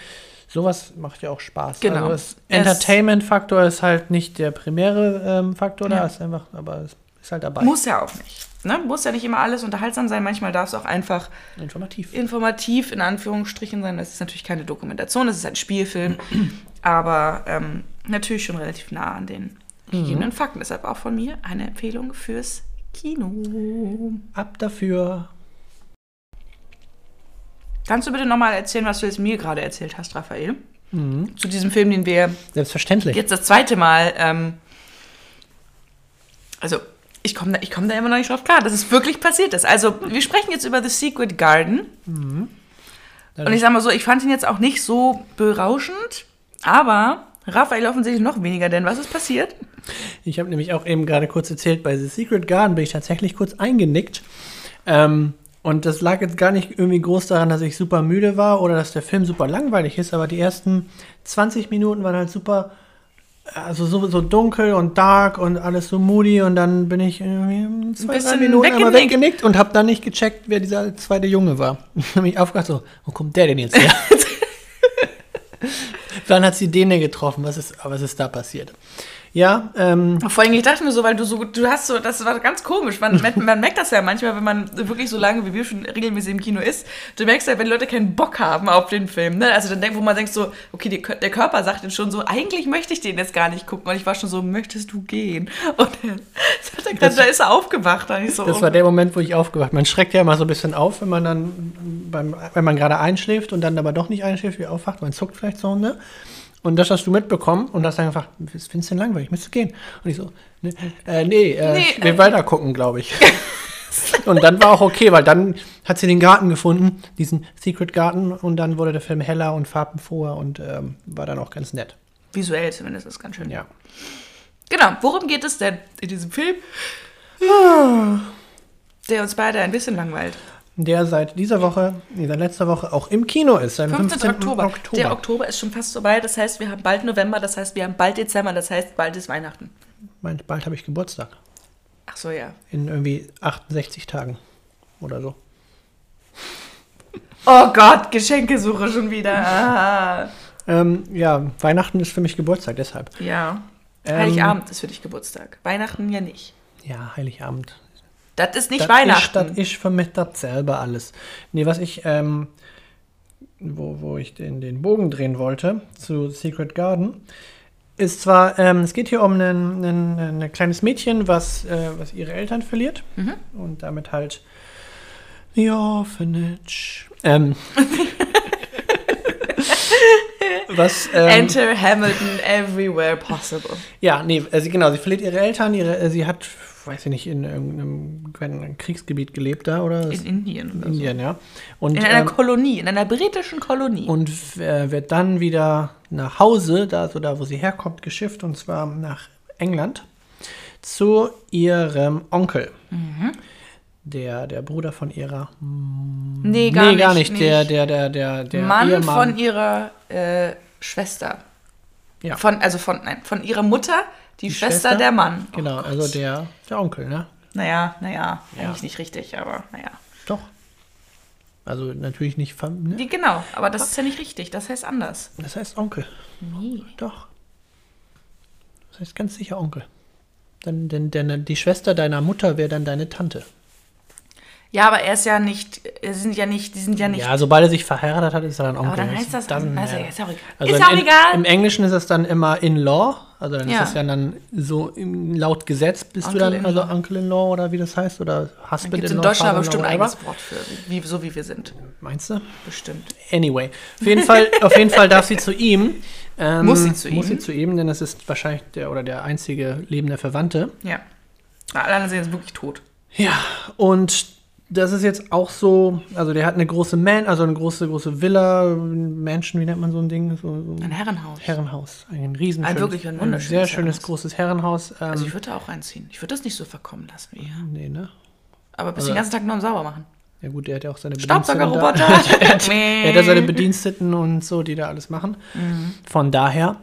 [SPEAKER 1] Sowas macht ja auch Spaß.
[SPEAKER 2] Genau.
[SPEAKER 1] Also Entertainment-Faktor ist halt nicht der primäre ähm, Faktor
[SPEAKER 2] Ja.
[SPEAKER 1] da, ist einfach, aber es ist halt dabei.
[SPEAKER 2] Muss ja auch nicht. Ne? Muss ja nicht immer alles unterhaltsam sein. Manchmal darf es auch einfach
[SPEAKER 1] Informativ.
[SPEAKER 2] informativ in Anführungsstrichen sein. Das ist natürlich keine Dokumentation, das ist ein Spielfilm. aber ähm, natürlich schon relativ nah an den gegebenen Fakten. Deshalb auch von mir eine Empfehlung fürs Kino.
[SPEAKER 1] Ab dafür.
[SPEAKER 2] Kannst du bitte nochmal erzählen, was du jetzt mir gerade erzählt hast, Raphael?
[SPEAKER 1] Mhm.
[SPEAKER 2] Zu diesem Film, den wir
[SPEAKER 1] Selbstverständlich.
[SPEAKER 2] jetzt das zweite Mal. Ähm, also, ich komme da, ich komm da immer noch nicht drauf klar, dass es wirklich passiert ist. Also, wir sprechen jetzt über The Secret Garden. Und ich sag mal so, ich fand ihn jetzt auch nicht so berauschend, aber Raphael offensichtlich noch weniger, denn was ist passiert?
[SPEAKER 1] Ich habe nämlich auch eben gerade kurz erzählt, bei The Secret Garden bin ich tatsächlich kurz eingenickt. Ähm, und das lag jetzt gar nicht irgendwie groß daran, dass ich super müde war oder dass der Film super langweilig ist, aber die ersten 20 Minuten waren halt super, also so, so dunkel und dark und alles so moody und dann bin ich irgendwie zwei, drei Minuten einmal
[SPEAKER 2] weggenickt.
[SPEAKER 1] weggenickt und habe dann nicht gecheckt, wer dieser zweite Junge war. Habe mich aufgedacht so, wo kommt der denn jetzt her? Wann hat sie den denn getroffen? Was ist, was ist da passiert? Ja, ähm,
[SPEAKER 2] Vor allem, ich dachte mir so, weil du so, du hast so, das war ganz komisch. Man, man merkt das ja manchmal, wenn man wirklich so lange wie wir schon regelmäßig im Kino ist. Du merkst ja, wenn Leute keinen Bock haben auf den Film. Ne? Also dann denk, wo man denkt so, okay, die, der Körper sagt jetzt schon so, eigentlich möchte ich den jetzt gar nicht gucken. Und ich war schon so, möchtest du gehen? Und dann, sagt er grad, da ist er aufgewacht. Da so,
[SPEAKER 1] Das war der Moment, wo ich aufgewacht Man schreckt ja immer so ein bisschen auf, wenn man dann, beim, wenn man gerade einschläft und dann aber doch nicht einschläft, wie aufwacht. Man zuckt vielleicht so, ne? Und das hast du mitbekommen und hast dann gefragt, was findest du denn langweilig? Möchtest du gehen? Und ich so, ne, äh, nee, äh,
[SPEAKER 2] Nee,
[SPEAKER 1] ich will
[SPEAKER 2] äh,
[SPEAKER 1] weiter gucken, glaube ich. und dann war auch okay, weil dann hat sie den Garten gefunden, diesen Secret Garten, und dann wurde der Film heller und farbenfroher und ähm, war dann auch ganz nett.
[SPEAKER 2] visuell zumindest ist ganz schön.
[SPEAKER 1] Ja.
[SPEAKER 2] Genau, worum geht es denn in diesem Film? Der uns beide ein bisschen langweilt.
[SPEAKER 1] Der seit dieser Woche, nee, seit letzter Woche auch im Kino ist, seit dem
[SPEAKER 2] 15.
[SPEAKER 1] 15.
[SPEAKER 2] Oktober.
[SPEAKER 1] Oktober.
[SPEAKER 2] Der Oktober ist schon fast vorbei. Das heißt, wir haben bald November, das heißt, wir haben bald Dezember, das heißt, bald ist Weihnachten.
[SPEAKER 1] Mein, bald habe ich Geburtstag.
[SPEAKER 2] Ach so, ja.
[SPEAKER 1] In irgendwie 68 Tagen oder so.
[SPEAKER 2] Oh Gott, Geschenkesuche schon wieder. Ah.
[SPEAKER 1] Ähm, ja, Weihnachten ist für mich Geburtstag, deshalb.
[SPEAKER 2] Ja.
[SPEAKER 1] Ähm,
[SPEAKER 2] Heiligabend ist für dich Geburtstag. Weihnachten ja nicht.
[SPEAKER 1] Ja, Heiligabend.
[SPEAKER 2] Das ist nicht
[SPEAKER 1] das
[SPEAKER 2] Weihnachten.
[SPEAKER 1] Ist, das ist für mich dasselbe alles. Nee, was ich, ähm, wo, wo ich den, den Bogen drehen wollte, zu Secret Garden, ist zwar, ähm, es geht hier um ein, ein, ein kleines Mädchen, was, äh, was ihre Eltern verliert
[SPEAKER 2] Mhm.
[SPEAKER 1] und damit halt The Orphanage. Ähm, was, ähm,
[SPEAKER 2] Enter Hamilton everywhere possible.
[SPEAKER 1] Ja, nee, also genau, sie verliert ihre Eltern, ihre, sie hat, weiß ich nicht, in irgendeinem Kriegsgebiet gelebt da oder
[SPEAKER 2] In Indien. Oder so.
[SPEAKER 1] Indien, ja. Und,
[SPEAKER 2] In einer
[SPEAKER 1] ähm,
[SPEAKER 2] Kolonie, in einer britischen Kolonie.
[SPEAKER 1] und äh, wird dann wieder nach Hause, da so da, wo sie herkommt, geschifft und zwar nach England zu ihrem Onkel.
[SPEAKER 2] Mhm.
[SPEAKER 1] Der, der Bruder von ihrer.
[SPEAKER 2] nee, gar
[SPEAKER 1] nee,
[SPEAKER 2] nicht.
[SPEAKER 1] gar nicht. Der, der, der, der, der
[SPEAKER 2] Mann
[SPEAKER 1] Ehemann.
[SPEAKER 2] von ihrer äh, Schwester.
[SPEAKER 1] Ja.
[SPEAKER 2] Von, also von, nein, von ihrer Mutter, die,
[SPEAKER 1] Die
[SPEAKER 2] Schwester,
[SPEAKER 1] Schwester?
[SPEAKER 2] der Mann. Oh
[SPEAKER 1] Genau,
[SPEAKER 2] Gott.
[SPEAKER 1] also der, der Onkel, ne?
[SPEAKER 2] Naja, naja,
[SPEAKER 1] Ja.
[SPEAKER 2] eigentlich nicht richtig, aber naja.
[SPEAKER 1] Doch. Also natürlich nicht. Ne?
[SPEAKER 2] Die, genau, aber das ist ja nicht richtig, das heißt anders.
[SPEAKER 1] Das heißt Onkel.
[SPEAKER 2] Nee.
[SPEAKER 1] Doch. Das heißt ganz sicher Onkel. Dann, denn, denn die Schwester deiner Mutter wäre dann deine Tante.
[SPEAKER 2] Ja, aber er ist ja nicht, sie sind ja nicht, die sind ja nicht.
[SPEAKER 1] Ja, sobald er sich verheiratet hat, ist er dann Onkel.
[SPEAKER 2] aber dann heißt das,
[SPEAKER 1] doesn't
[SPEAKER 2] also,
[SPEAKER 1] matter.
[SPEAKER 2] ist auch egal.
[SPEAKER 1] Also
[SPEAKER 2] ist
[SPEAKER 1] im,
[SPEAKER 2] auch egal.
[SPEAKER 1] Im Englischen ist das dann immer in-law. Also dann
[SPEAKER 2] Ja.
[SPEAKER 1] ist das ja dann so im, laut Gesetz bist du dann also Uncle-in-law oder wie das heißt oder
[SPEAKER 2] Dann gibt
[SPEAKER 1] Husband-in-law.
[SPEAKER 2] es in Deutschland aber bestimmt ein eigenes Wort für, wie, so wie wir sind.
[SPEAKER 1] Meinst du?
[SPEAKER 2] Bestimmt.
[SPEAKER 1] Anyway, auf jeden Fall, auf jeden Fall darf sie zu ihm. Ähm,
[SPEAKER 2] Muss sie zu
[SPEAKER 1] Muss
[SPEAKER 2] ihm?
[SPEAKER 1] sie zu ihm, denn das ist wahrscheinlich der oder der einzige lebende Verwandte.
[SPEAKER 2] Ja. Alle anderen sind jetzt wirklich tot.
[SPEAKER 1] Ja, und das ist jetzt auch so, also der hat eine große Man, also eine große, große Villa, Mansion, wie nennt man so ein Ding? So, so
[SPEAKER 2] Ein Herrenhaus.
[SPEAKER 1] Herrenhaus. Ein riesen
[SPEAKER 2] Ein wirklich ein wunderschönes
[SPEAKER 1] sehr schönes,
[SPEAKER 2] Herrenhaus.
[SPEAKER 1] großes Herrenhaus. Ähm,
[SPEAKER 2] Also ich würde da auch reinziehen. Ich würde das nicht so verkommen lassen wie ihr.
[SPEAKER 1] nee, ne?
[SPEAKER 2] Aber bis
[SPEAKER 1] Also-
[SPEAKER 2] den ganzen Tag nur am sauber machen.
[SPEAKER 1] Ja gut, der hat ja auch seine Bediensteten da. er hat ja seine Bediensteten und so, die da alles machen.
[SPEAKER 2] Mhm.
[SPEAKER 1] Von daher.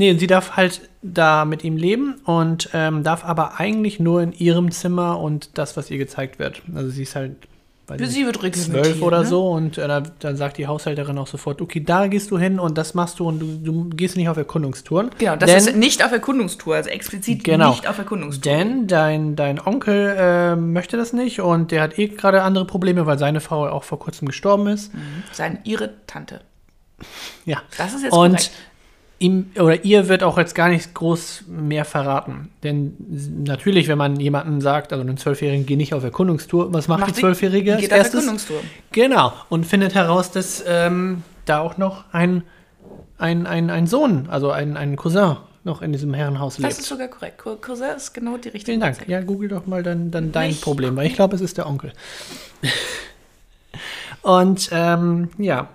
[SPEAKER 1] Nee, sie darf halt da mit ihm leben und ähm, darf aber eigentlich nur in ihrem Zimmer und das, was ihr gezeigt wird. Also sie ist halt weiß
[SPEAKER 2] Sie wird
[SPEAKER 1] zwölf oder
[SPEAKER 2] ne?
[SPEAKER 1] so und äh, da- dann sagt die Haushälterin auch sofort, okay, da gehst du hin und das machst du und du, du gehst nicht auf Erkundungstouren.
[SPEAKER 2] Genau, das
[SPEAKER 1] denn,
[SPEAKER 2] ist nicht auf Erkundungstour, also explizit
[SPEAKER 1] Genau.
[SPEAKER 2] nicht auf Erkundungstour.
[SPEAKER 1] Denn dein, dein Onkel äh, möchte das nicht und der hat eh gerade andere Probleme, weil seine Frau auch vor kurzem gestorben ist.
[SPEAKER 2] Sein ihre Tante.
[SPEAKER 1] Ja.
[SPEAKER 2] Das ist jetzt
[SPEAKER 1] Und
[SPEAKER 2] korrekt.
[SPEAKER 1] Ihm oder ihr wird auch jetzt gar nicht groß mehr verraten. Denn natürlich, wenn man jemanden sagt, also einem Zwölfjährigen, geh nicht auf Erkundungstour, was macht,
[SPEAKER 2] Macht
[SPEAKER 1] die Zwölfjährige?
[SPEAKER 2] Geht auf? Erkundungstour.
[SPEAKER 1] Genau. Und findet heraus, dass ähm, da auch noch ein, ein, ein, ein Sohn, also ein, ein Cousin, noch in diesem Herrenhaus
[SPEAKER 2] Das
[SPEAKER 1] lebt.
[SPEAKER 2] ist sogar korrekt. Cou- Cousin ist genau die richtige
[SPEAKER 1] Vielen Dank.
[SPEAKER 2] Bezeichnung.
[SPEAKER 1] Ja, google doch mal dann, dann dein
[SPEAKER 2] Nicht
[SPEAKER 1] Problem, weil ich glaube, es ist der Onkel. Und ähm, ja,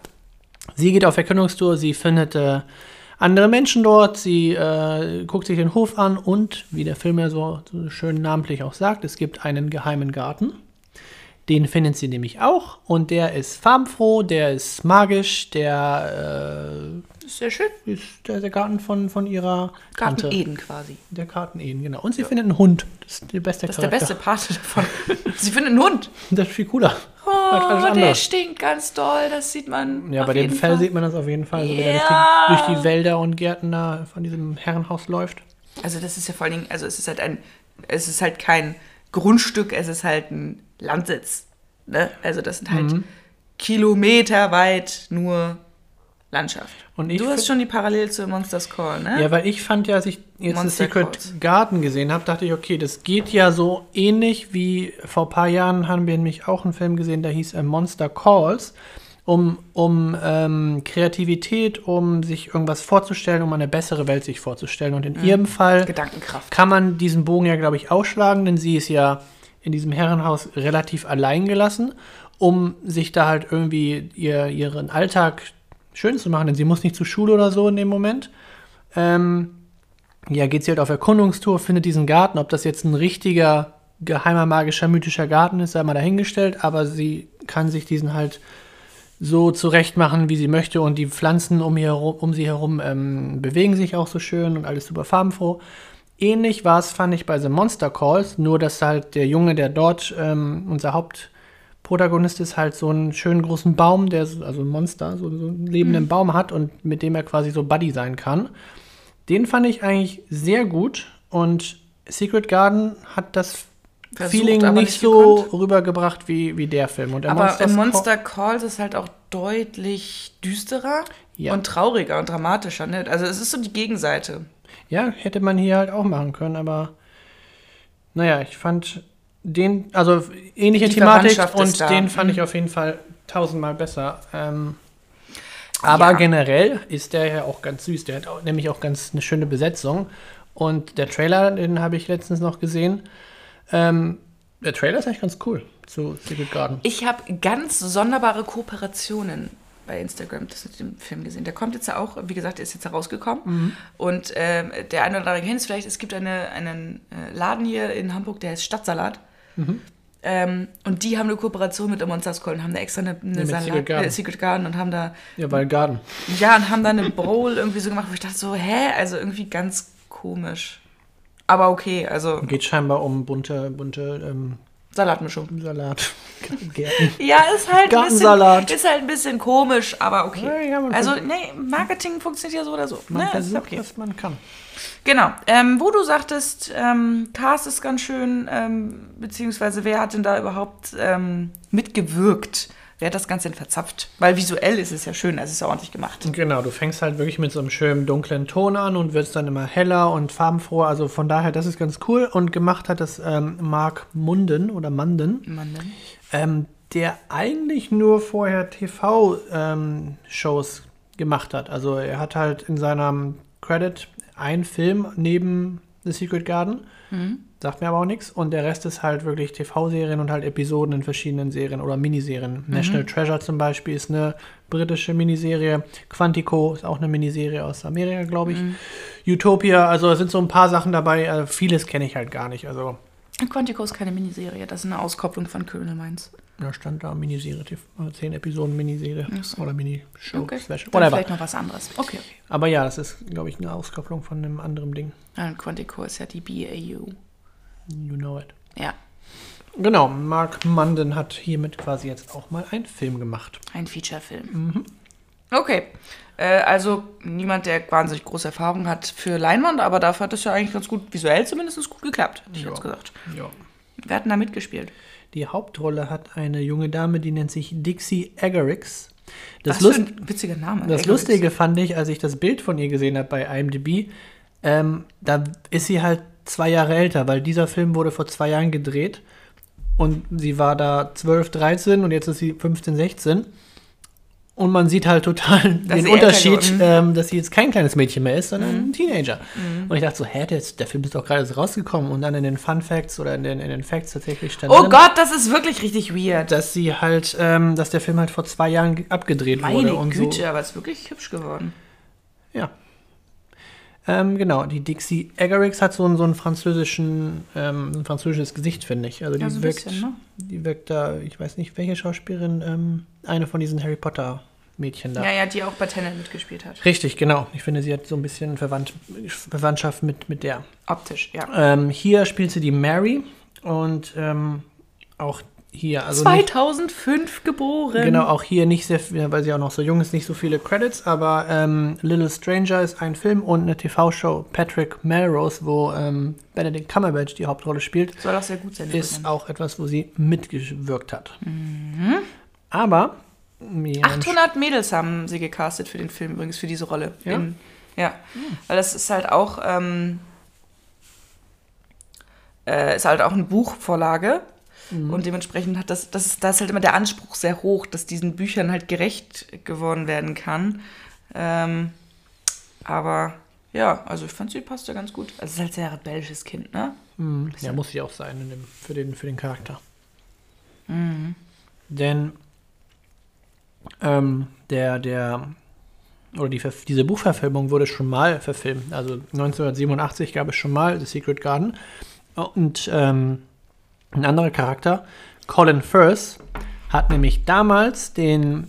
[SPEAKER 1] sie geht auf Erkennungstour, sie findet äh, andere Menschen dort, sie äh, guckt sich den Hof an und, wie der Film ja so, so schön namentlich auch sagt, es gibt einen geheimen Garten. Den findet sie nämlich auch und der ist farbenfroh, der ist magisch, der
[SPEAKER 2] Das ist sehr schön.
[SPEAKER 1] äh, ist der, der Garten von, von ihrer
[SPEAKER 2] Garten
[SPEAKER 1] Tante.
[SPEAKER 2] Eden quasi.
[SPEAKER 1] Der Garten Eden, genau. Und sie findet einen Hund. Das ist der beste
[SPEAKER 2] Das ist der
[SPEAKER 1] Charakter.
[SPEAKER 2] beste Part davon. Sie findet einen Hund.
[SPEAKER 1] Das ist viel cooler.
[SPEAKER 2] Oh, der stinkt ganz doll. Das sieht man.
[SPEAKER 1] Ja, bei dem Fell
[SPEAKER 2] Fall.
[SPEAKER 1] sieht man das auf jeden Fall, so wie er
[SPEAKER 2] Ja.
[SPEAKER 1] durch, die, durch die Wälder und Gärten da von diesem Herrenhaus läuft.
[SPEAKER 2] Also das ist ja vor allen Dingen, also es ist halt ein, es ist halt kein Grundstück, es ist halt ein Landsitz. Ne? Also das sind halt
[SPEAKER 1] Mhm.
[SPEAKER 2] kilometerweit nur Landschaft.
[SPEAKER 1] Und ich
[SPEAKER 2] du hast schon die Parallel zu Monsters Call, ne?
[SPEAKER 1] Ja, weil ich fand ja, als ich jetzt das
[SPEAKER 2] Monster
[SPEAKER 1] Secret
[SPEAKER 2] Calls.
[SPEAKER 1] Garden gesehen habe, dachte ich, okay, das geht ja so ähnlich wie vor ein paar Jahren haben wir nämlich auch einen Film gesehen, der hieß äh, Monster Calls, um, um ähm, Kreativität, um sich irgendwas vorzustellen, um eine bessere Welt sich vorzustellen. Und in
[SPEAKER 2] Mhm.
[SPEAKER 1] ihrem Fall
[SPEAKER 2] Gedankenkraft.
[SPEAKER 1] kann man diesen Bogen ja, glaube ich, ausschlagen, denn sie ist ja in diesem Herrenhaus relativ allein gelassen, um sich da halt irgendwie ihr, ihren Alltag schön zu machen, denn sie muss nicht zur Schule oder so in dem Moment. Ähm, ja, geht sie halt auf Erkundungstour, findet diesen Garten. Ob das jetzt ein richtiger, geheimer, magischer, mythischer Garten ist, sei mal dahingestellt, aber sie kann sich diesen halt so zurechtmachen, wie sie möchte und die Pflanzen um, ihr um sie herum ähm, bewegen sich auch so schön und alles super farbenfroh. Ähnlich war es, fand ich, bei The Monster Calls, nur dass halt der Junge, der dort ähm, unser Protagonist ist halt so einen schönen großen Baum, der so- also ein Monster, so, so einen lebenden Baum hat und mit dem er quasi so Buddy sein kann. Den fand ich eigentlich sehr gut und Secret Garden hat das
[SPEAKER 2] Versucht,
[SPEAKER 1] Feeling nicht so
[SPEAKER 2] gekonnt.
[SPEAKER 1] rübergebracht wie, wie der Film. Und der
[SPEAKER 2] Aber
[SPEAKER 1] Monsters
[SPEAKER 2] Monster Calls ist halt auch deutlich düsterer
[SPEAKER 1] Ja.
[SPEAKER 2] und trauriger und dramatischer. Ne? Also es ist so die Gegenseite.
[SPEAKER 1] Ja, hätte man hier halt auch machen können, aber naja, ich fand den, also ähnliche
[SPEAKER 2] Die
[SPEAKER 1] Thematik und den fand ich
[SPEAKER 2] Mhm.
[SPEAKER 1] auf jeden Fall tausendmal besser. Ähm, aber
[SPEAKER 2] Ja.
[SPEAKER 1] generell ist der ja auch ganz süß. Der hat auch, nämlich auch ganz eine schöne Besetzung. Und der Trailer, den habe ich letztens noch gesehen. Ähm, der Trailer ist eigentlich ganz cool zu Secret Garden.
[SPEAKER 2] Ich habe ganz sonderbare Kooperationen bei Instagram das mit dem Film gesehen. Der kommt jetzt ja auch, wie gesagt, der ist jetzt herausgekommen.
[SPEAKER 1] Mhm.
[SPEAKER 2] Und ähm, der eine oder andere kennt es vielleicht, es gibt eine, einen äh, Laden hier in Hamburg, der heißt Stadtsalat.
[SPEAKER 1] Mhm.
[SPEAKER 2] Ähm, und die haben eine Kooperation mit der Monsters Call und haben da extra eine, eine
[SPEAKER 1] mit
[SPEAKER 2] Salat,
[SPEAKER 1] Secret Garden.
[SPEAKER 2] Äh, Secret Garden und haben da
[SPEAKER 1] Ja, weil Garden.
[SPEAKER 2] Ja, und haben dann eine Bowl irgendwie so gemacht, wo ich dachte so, hä? Also irgendwie ganz komisch. Aber okay, also
[SPEAKER 1] Geht scheinbar um bunte, bunte ähm,
[SPEAKER 2] Salatmischung.
[SPEAKER 1] Salat. Gärten.
[SPEAKER 2] Ja, ist halt, ein
[SPEAKER 1] Gartensalat.
[SPEAKER 2] bisschen, ist halt ein bisschen komisch, aber okay.
[SPEAKER 1] Ja,
[SPEAKER 2] also, nee, Marketing funktioniert ja so oder so.
[SPEAKER 1] Man
[SPEAKER 2] Ne, ist
[SPEAKER 1] versucht,
[SPEAKER 2] okay.
[SPEAKER 1] was man kann.
[SPEAKER 2] Genau. Ähm, wo du sagtest, ähm, Cast ist ganz schön, ähm, beziehungsweise wer hat denn da überhaupt ähm, mitgewirkt? Wer hat das Ganze denn verzapft? Weil visuell ist es ja schön, also es ist ja ordentlich gemacht.
[SPEAKER 1] Genau, du fängst halt wirklich mit so einem schönen dunklen Ton an und wirst dann immer heller und farbenfroher. Also von daher, das ist ganz cool. Und gemacht hat das ähm, Mark Munden oder Munden,
[SPEAKER 2] Mann, ne?
[SPEAKER 1] ähm, der eigentlich nur vorher TV-Shows gemacht hat. Also er hat halt in seinem Credit einen Film neben The Secret Garden. Sagt mir aber auch nichts. Und der Rest ist halt wirklich TV-Serien und halt Episoden in verschiedenen Serien oder Miniserien. National Treasure zum Beispiel ist eine britische Miniserie. Quantico ist auch eine Miniserie aus Amerika, glaube ich. Utopia, also es sind so ein paar Sachen dabei. Äh, vieles kenne ich halt gar nicht. Also
[SPEAKER 2] Quantico ist keine Miniserie, das ist eine Auskopplung von Colonel Mainz.
[SPEAKER 1] Da stand da Miniserie, TV, äh, zehn Episoden Miniserie
[SPEAKER 2] so.
[SPEAKER 1] oder Minishow.
[SPEAKER 2] Okay,
[SPEAKER 1] Special,
[SPEAKER 2] dann vielleicht noch was anderes. Okay.
[SPEAKER 1] Aber ja, das ist, glaube ich, eine Auskopplung von einem anderen Ding.
[SPEAKER 2] Und Quantico ist ja die BAU.
[SPEAKER 1] You know it.
[SPEAKER 2] Ja,
[SPEAKER 1] Genau, Mark Munden hat hiermit quasi jetzt auch mal einen Film gemacht.
[SPEAKER 2] ein Feature-Film. Okay. Äh, also niemand, der wahnsinnig große Erfahrung hat für Leinwand, aber dafür hat es ja eigentlich ganz gut, visuell zumindest gut geklappt, hätte ich jetzt gesagt.
[SPEAKER 1] Ja.
[SPEAKER 2] Wer hat denn da mitgespielt?
[SPEAKER 1] Die Hauptrolle hat eine junge Dame, die nennt sich Dixie Eggerichs. Das,
[SPEAKER 2] Was für ein witziger Name.
[SPEAKER 1] das
[SPEAKER 2] Eggerichs.
[SPEAKER 1] Lustige fand ich, als ich das Bild von ihr gesehen habe bei IMDb, ähm, da ist sie halt zwei Jahre älter, weil dieser Film wurde vor zwei Jahren gedreht und sie war da 12, 13 und jetzt ist sie 15, 16. Und man sieht halt total
[SPEAKER 2] Dass
[SPEAKER 1] den Unterschied, ähm, dass sie jetzt kein kleines Mädchen mehr ist, sondern
[SPEAKER 2] Mhm.
[SPEAKER 1] ein Teenager. Und ich dachte so, hä, der, der Film ist doch gerade erst rausgekommen. Und dann in den Fun Facts oder in den, in den Facts tatsächlich stand
[SPEAKER 2] Oh
[SPEAKER 1] drin,
[SPEAKER 2] Gott, das ist wirklich richtig weird.
[SPEAKER 1] dass sie halt, ähm, dass der Film halt vor zwei Jahren ge- abgedreht
[SPEAKER 2] Meine
[SPEAKER 1] wurde und
[SPEAKER 2] Güte,
[SPEAKER 1] so.
[SPEAKER 2] aber es ist wirklich hübsch geworden.
[SPEAKER 1] Ja. Ähm, genau, die Dixie Eggerichs hat so, einen- so einen französischen, ähm, ein französisches Gesicht, finde ich. Also die
[SPEAKER 2] Ja, so
[SPEAKER 1] wirkt,
[SPEAKER 2] bisschen, ne?
[SPEAKER 1] die wirkt da, ich weiß nicht, welche Schauspielerin, ähm, eine von diesen Harry Potter Mädchen da.
[SPEAKER 2] Ja, ja, die auch bei Tenet mitgespielt hat.
[SPEAKER 1] Richtig, genau. Ich finde, sie hat so ein bisschen Verwandt Verwandtschaft mit, mit der.
[SPEAKER 2] Optisch, ja.
[SPEAKER 1] Ähm, hier spielt sie die Mary und ähm, auch hier, also nicht,
[SPEAKER 2] 2005 geboren.
[SPEAKER 1] genau, auch hier nicht sehr, viel- weil sie auch noch so jung ist, nicht so viele Credits, aber ähm, Little Stranger ist ein Film und eine TV-Show Patrick Melrose, wo ähm, Benedict Cumberbatch die Hauptrolle spielt,
[SPEAKER 2] Soll auch sehr gut sein.
[SPEAKER 1] ist
[SPEAKER 2] übrigens.
[SPEAKER 1] auch etwas, wo sie mitgewirkt hat. Aber ja,
[SPEAKER 2] 800 Mädels haben sie gecastet für den Film, übrigens für diese Rolle.
[SPEAKER 1] Ja?
[SPEAKER 2] In, ja, weil das ist halt auch, ähm, äh, ist halt auch eine Buchvorlage. Und dementsprechend hat das, das, ist- da ist halt immer der Anspruch sehr hoch, dass diesen Büchern halt gerecht geworden werden kann. Ähm, aber ja, also ich fand sie passt ja ganz gut. Also es ist halt sehr rebellisches Kind, ne?
[SPEAKER 1] Mhm. Ja, muss sie auch sein in dem, für, den, für den Charakter.
[SPEAKER 2] Mhm.
[SPEAKER 1] Denn ähm, der, der, oder die, diese Buchverfilmung wurde schon mal verfilmt. Also 1987 gab es schon mal The Secret Garden. Und ähm, ein anderer Charakter, Colin Firth, hat nämlich damals den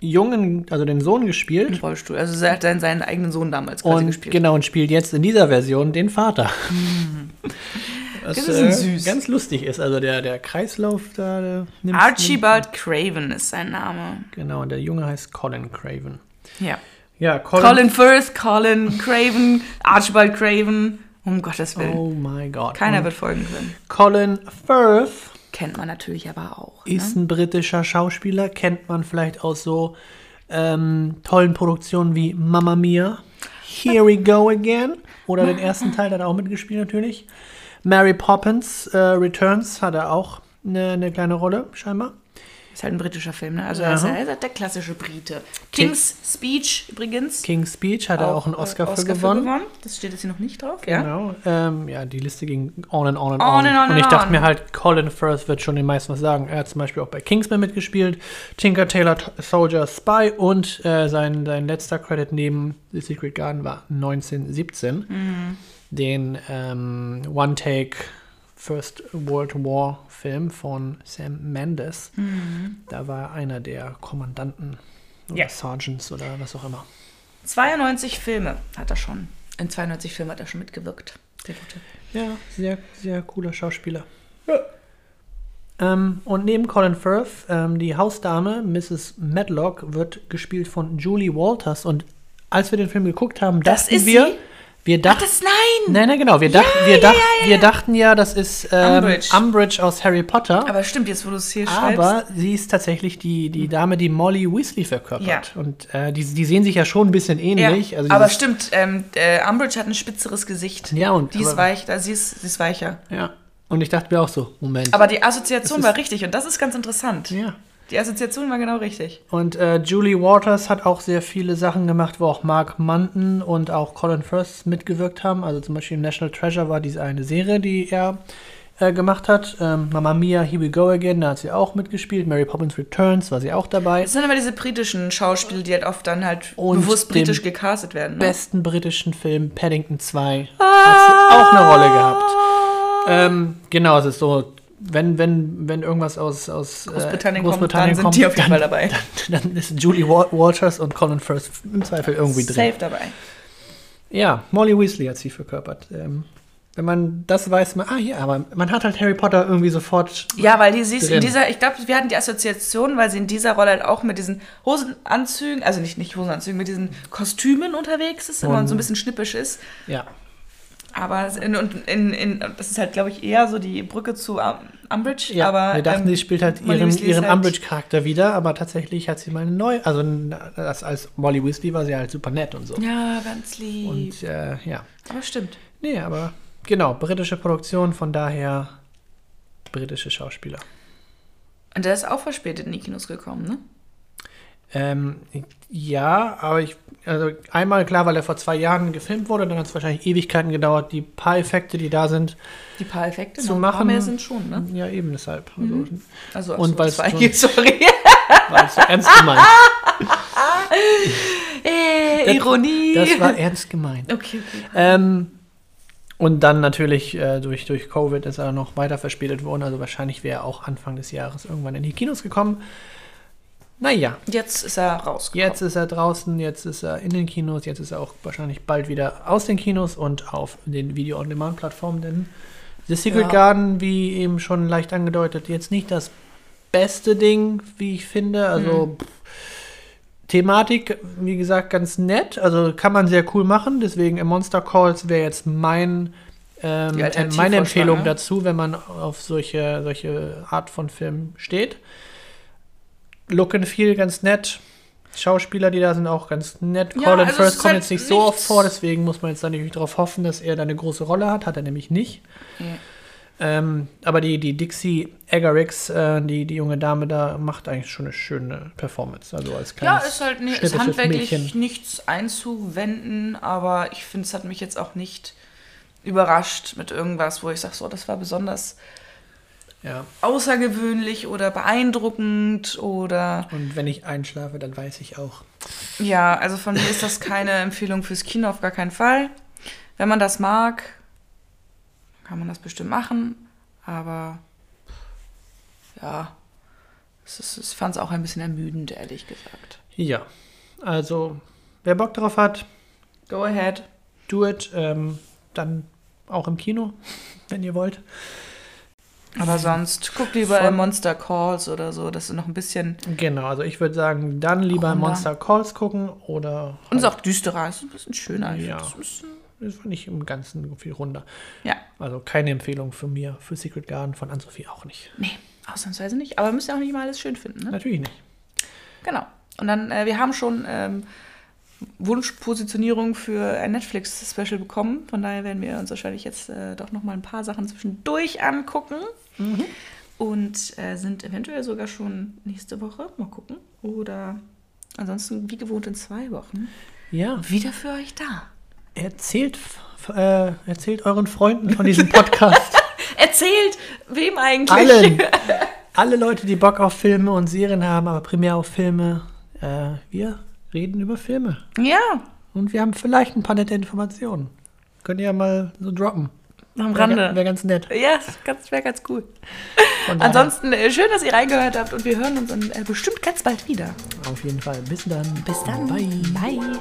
[SPEAKER 1] Jungen, also den Sohn gespielt.
[SPEAKER 2] Im Rollstuhl. Also er hat seinen, seinen eigenen Sohn damals quasi
[SPEAKER 1] Und
[SPEAKER 2] gespielt.
[SPEAKER 1] genau, und spielt jetzt in dieser Version den Vater. Was
[SPEAKER 2] Das ist
[SPEAKER 1] äh,
[SPEAKER 2] süß.
[SPEAKER 1] ganz lustig ist. Also der, der Kreislauf da der nimmt
[SPEAKER 2] Archibald Craven ist sein Name.
[SPEAKER 1] Genau, und der Junge heißt Colin Craven.
[SPEAKER 2] Ja.
[SPEAKER 1] Ja, Colin.
[SPEAKER 2] Colin Firth, Colin Craven, Archibald Craven. Um Gottes Willen.
[SPEAKER 1] Oh mein Gott.
[SPEAKER 2] Keiner
[SPEAKER 1] Und
[SPEAKER 2] wird folgen können.
[SPEAKER 1] Colin Firth
[SPEAKER 2] Kennt man natürlich aber auch.
[SPEAKER 1] ist
[SPEAKER 2] Ne?
[SPEAKER 1] ein britischer Schauspieler, kennt man vielleicht aus so ähm, tollen Produktionen wie Mamma Mia, Here We Go Again oder den ersten Teil, hat er auch mitgespielt natürlich. Mary Poppins äh, Returns hat er auch eine, eine kleine Rolle, scheinbar.
[SPEAKER 2] Ist halt ein britischer Film, ne? Also er ist, er ist halt der klassische Brite. King's Speech übrigens.
[SPEAKER 1] King's Speech hat er auch einen
[SPEAKER 2] äh,
[SPEAKER 1] Oscar, für gewonnen.
[SPEAKER 2] Das steht jetzt hier noch nicht drauf, ja?
[SPEAKER 1] Genau. Ähm, ja, die Liste ging on and on and
[SPEAKER 2] On
[SPEAKER 1] on.
[SPEAKER 2] and on
[SPEAKER 1] und ich dachte mir halt, Colin Firth wird schon den meisten was sagen. Er hat zum Beispiel auch bei Kingsman mitgespielt, Tinker Tailor T- Soldier Spy und äh, sein, sein letzter Credit neben The Secret Garden war 1917.
[SPEAKER 2] Mhm.
[SPEAKER 1] Den ähm, One-Take First World War Film von Sam Mendes. Da war er einer der Kommandanten oder
[SPEAKER 2] Mhm. Ja.
[SPEAKER 1] Sergeants oder was auch immer.
[SPEAKER 2] 92 Filme hat er schon. In 92 Filmen hat er schon mitgewirkt. Der Gute.
[SPEAKER 1] Ja, sehr, sehr cooler Schauspieler. Ähm, und neben Colin Firth, ähm, die Hausdame, Mrs. Medlock, wird gespielt von Julie Walters. Und als wir den Film geguckt haben,
[SPEAKER 2] Das
[SPEAKER 1] dachten
[SPEAKER 2] ist
[SPEAKER 1] wir,
[SPEAKER 2] sie?
[SPEAKER 1] Wir
[SPEAKER 2] Ach,
[SPEAKER 1] dachten,
[SPEAKER 2] das nein!
[SPEAKER 1] nein, nein, genau, wir, dachten, wir,
[SPEAKER 2] ja,
[SPEAKER 1] dacht,
[SPEAKER 2] ja, ja,
[SPEAKER 1] wir dachten ja, das ist ähm,
[SPEAKER 2] Umbridge.
[SPEAKER 1] Umbridge. aus Harry Potter.
[SPEAKER 2] Aber stimmt, jetzt wo du es hier schreibst.
[SPEAKER 1] Aber sie ist tatsächlich die, die Dame, die Molly Weasley verkörpert. Und äh, die, die sehen sich ja schon ein bisschen ähnlich. Also
[SPEAKER 2] aber stimmt, ähm, äh, Umbridge hat ein spitzeres Gesicht.
[SPEAKER 1] Ja, und-
[SPEAKER 2] Die ist weich, da, sie, ist, sie ist weicher.
[SPEAKER 1] Ja. Und ich dachte mir auch so, Moment.
[SPEAKER 2] Aber die Assoziation war richtig und das ist ganz interessant.
[SPEAKER 1] ja.
[SPEAKER 2] Die Assoziation war genau richtig.
[SPEAKER 1] Und äh, Julie Waters hat auch sehr viele Sachen gemacht, wo auch Mark Munton und auch Colin Firth mitgewirkt haben. Also zum Beispiel National Treasure war diese eine Serie, die er äh, gemacht hat. Ähm, Mamma Mia, Here We Go Again, da hat sie auch mitgespielt. Mary Poppins Returns war sie auch dabei.
[SPEAKER 2] Das sind immer diese britischen Schauspieler, die halt oft dann halt
[SPEAKER 1] Und
[SPEAKER 2] bewusst britisch gecastet werden. Ne?
[SPEAKER 1] Besten britischen Film Paddington 2 hat sie auch eine Rolle gehabt. Ähm, genau, es ist so, wenn, wenn, wenn irgendwas aus, aus äh,
[SPEAKER 2] Großbritannien,
[SPEAKER 1] Großbritannien
[SPEAKER 2] kommt, dann sind die auf jeden Fall dabei.
[SPEAKER 1] Dann, dann ist Julie Wa- Waters und Colin Firth im Zweifel irgendwie drin.
[SPEAKER 2] Safe dabei.
[SPEAKER 1] Ja, Molly Weasley hat sie verkörpert. Ähm, wenn man das weiß, man, ah ja, aber man hat halt Harry Potter irgendwie sofort.
[SPEAKER 2] Ja, weil die siehst in dieser, ich glaube, wir hatten die Assoziation, weil sie in dieser Rolle halt auch mit diesen Hosenanzügen, also nicht, nicht Hosenanzügen, mit diesen Kostümen unterwegs ist,
[SPEAKER 1] Und-
[SPEAKER 2] und so ein bisschen schnippisch ist.
[SPEAKER 1] Ja,
[SPEAKER 2] Aber in, in, in, das ist halt, glaube ich, eher so die Brücke zu Um- Umbridge.
[SPEAKER 1] ja.
[SPEAKER 2] aber,
[SPEAKER 1] wir dachten,
[SPEAKER 2] ähm,
[SPEAKER 1] sie spielt halt
[SPEAKER 2] Molly
[SPEAKER 1] ihren,
[SPEAKER 2] Weasley
[SPEAKER 1] ihren
[SPEAKER 2] halt-
[SPEAKER 1] Umbridge-Charakter wieder, aber tatsächlich hat sie mal eine neue. Also das, als Molly Weasley war sie halt super nett und so.
[SPEAKER 2] Ja, ganz lieb.
[SPEAKER 1] Und äh, ja.
[SPEAKER 2] aber stimmt.
[SPEAKER 1] Nee, aber genau, britische Produktion, von daher britische Schauspieler.
[SPEAKER 2] Und der ist auch verspätet in die Kinos gekommen, ne?
[SPEAKER 1] Ähm, ja, aber ich, also einmal klar, weil er vor zwei Jahren gefilmt wurde, dann hat es wahrscheinlich Ewigkeiten gedauert, die paar Effekte, die da sind,
[SPEAKER 2] Die paar Effekte
[SPEAKER 1] Zu
[SPEAKER 2] noch ein paar
[SPEAKER 1] machen-
[SPEAKER 2] mehr sind schon, ne?
[SPEAKER 1] ja eben deshalb. Also,
[SPEAKER 2] Also,
[SPEAKER 1] Und
[SPEAKER 2] das war
[SPEAKER 1] schon-
[SPEAKER 2] eigentlich- sorry.
[SPEAKER 1] war es so ernst gemeint.
[SPEAKER 2] äh,
[SPEAKER 1] Das-
[SPEAKER 2] Ironie.
[SPEAKER 1] Das war ernst gemeint.
[SPEAKER 2] okay, okay.
[SPEAKER 1] Ähm, und dann natürlich äh, durch, durch Covid ist er noch weiter verspätet worden, also wahrscheinlich wäre er auch Anfang des Jahres irgendwann in die Kinos gekommen. Naja,
[SPEAKER 2] Jetzt ist er rausgekommen.
[SPEAKER 1] jetzt ist er draußen, jetzt ist er in den Kinos, jetzt ist er auch wahrscheinlich bald wieder aus den Kinos und auf den Video-on-Demand-Plattformen, denn The Secret
[SPEAKER 2] Ja.
[SPEAKER 1] Garden, wie eben schon leicht angedeutet, jetzt nicht das beste Ding, wie ich finde. Also pff, Thematik, wie gesagt, ganz nett. Also kann man sehr cool machen. Deswegen Monster Calls wäre jetzt mein, ähm, äh, meine Empfehlung
[SPEAKER 2] ne?
[SPEAKER 1] dazu, wenn man auf solche, solche Art von Film steht. Look and Feel ganz nett. Schauspieler, die da sind, auch ganz nett.
[SPEAKER 2] Ja,
[SPEAKER 1] Colin
[SPEAKER 2] also
[SPEAKER 1] Firth kommt
[SPEAKER 2] halt
[SPEAKER 1] jetzt nicht so oft vor, deswegen muss man jetzt dann natürlich darauf hoffen, dass er da eine große Rolle hat. Hat er nämlich nicht.
[SPEAKER 2] Ja.
[SPEAKER 1] Ähm, aber die, die Dixie Eggerichs, äh, die, die junge Dame da, macht eigentlich schon eine schöne Performance. Also als
[SPEAKER 2] Ja,
[SPEAKER 1] kleines,
[SPEAKER 2] ist halt nicht, ist handwerklich
[SPEAKER 1] Mädchen.
[SPEAKER 2] nichts einzuwenden, aber ich finde, es hat mich jetzt auch nicht überrascht mit irgendwas, wo ich sage, so, das war besonders
[SPEAKER 1] Ja.
[SPEAKER 2] außergewöhnlich oder beeindruckend oder
[SPEAKER 1] Und wenn ich einschlafe, dann weiß ich auch.
[SPEAKER 2] ja, also von mir ist das keine Empfehlung fürs Kino auf gar keinen Fall. Wenn man das mag, kann man das bestimmt machen, aber ja, es ist, ich fand es auch ein bisschen ermüdend, ehrlich gesagt.
[SPEAKER 1] Ja, also wer Bock drauf hat,
[SPEAKER 2] Go ahead.
[SPEAKER 1] do it. Ähm, dann auch im Kino, wenn ihr wollt.
[SPEAKER 2] Aber sonst guck lieber
[SPEAKER 1] Von-
[SPEAKER 2] Monster Calls oder so, dass du noch ein bisschen.
[SPEAKER 1] Genau, also ich würde sagen, dann lieber
[SPEAKER 2] Runder.
[SPEAKER 1] Monster Calls gucken oder.
[SPEAKER 2] Und es ist auch düsterer, es ist ein bisschen schöner.
[SPEAKER 1] Ja.
[SPEAKER 2] bisschen-
[SPEAKER 1] Das fand ich im Ganzen viel runder.
[SPEAKER 2] Ja,
[SPEAKER 1] Also keine Empfehlung von mir für Secret Garden, von Ann-Sophie auch nicht.
[SPEAKER 2] nee, ausnahmsweise nicht. Aber müsst ihr auch nicht mal alles schön finden, ne?
[SPEAKER 1] Natürlich nicht.
[SPEAKER 2] Genau. Und dann, äh, wir haben schon ähm, Wunschpositionierung für ein Netflix-Special bekommen. Von daher werden wir uns wahrscheinlich jetzt äh, doch noch mal ein paar Sachen zwischendurch angucken. Und äh, sind eventuell sogar schon nächste Woche. Mal gucken. Oder ansonsten wie gewohnt in zwei Wochen.
[SPEAKER 1] Ja,
[SPEAKER 2] Wieder für euch da.
[SPEAKER 1] erzählt, äh, erzählt euren Freunden von diesem Podcast.
[SPEAKER 2] Erzählt, wem eigentlich?
[SPEAKER 1] Allen. Alle Leute, die Bock auf Filme und Serien haben, aber primär auf Filme. Äh, wir reden über Filme.
[SPEAKER 2] Ja,
[SPEAKER 1] Und wir haben vielleicht ein paar nette Informationen. Könnt ihr ja mal so droppen.
[SPEAKER 2] Am
[SPEAKER 1] Wäre
[SPEAKER 2] Rande.
[SPEAKER 1] ganz nett.
[SPEAKER 2] Ja, das wäre ganz cool. Ansonsten äh, schön, dass ihr reingehört habt und wir hören uns dann äh, bestimmt ganz bald wieder.
[SPEAKER 1] Auf jeden Fall. Bis dann.
[SPEAKER 2] Bis dann.
[SPEAKER 1] Bye.
[SPEAKER 2] Bye.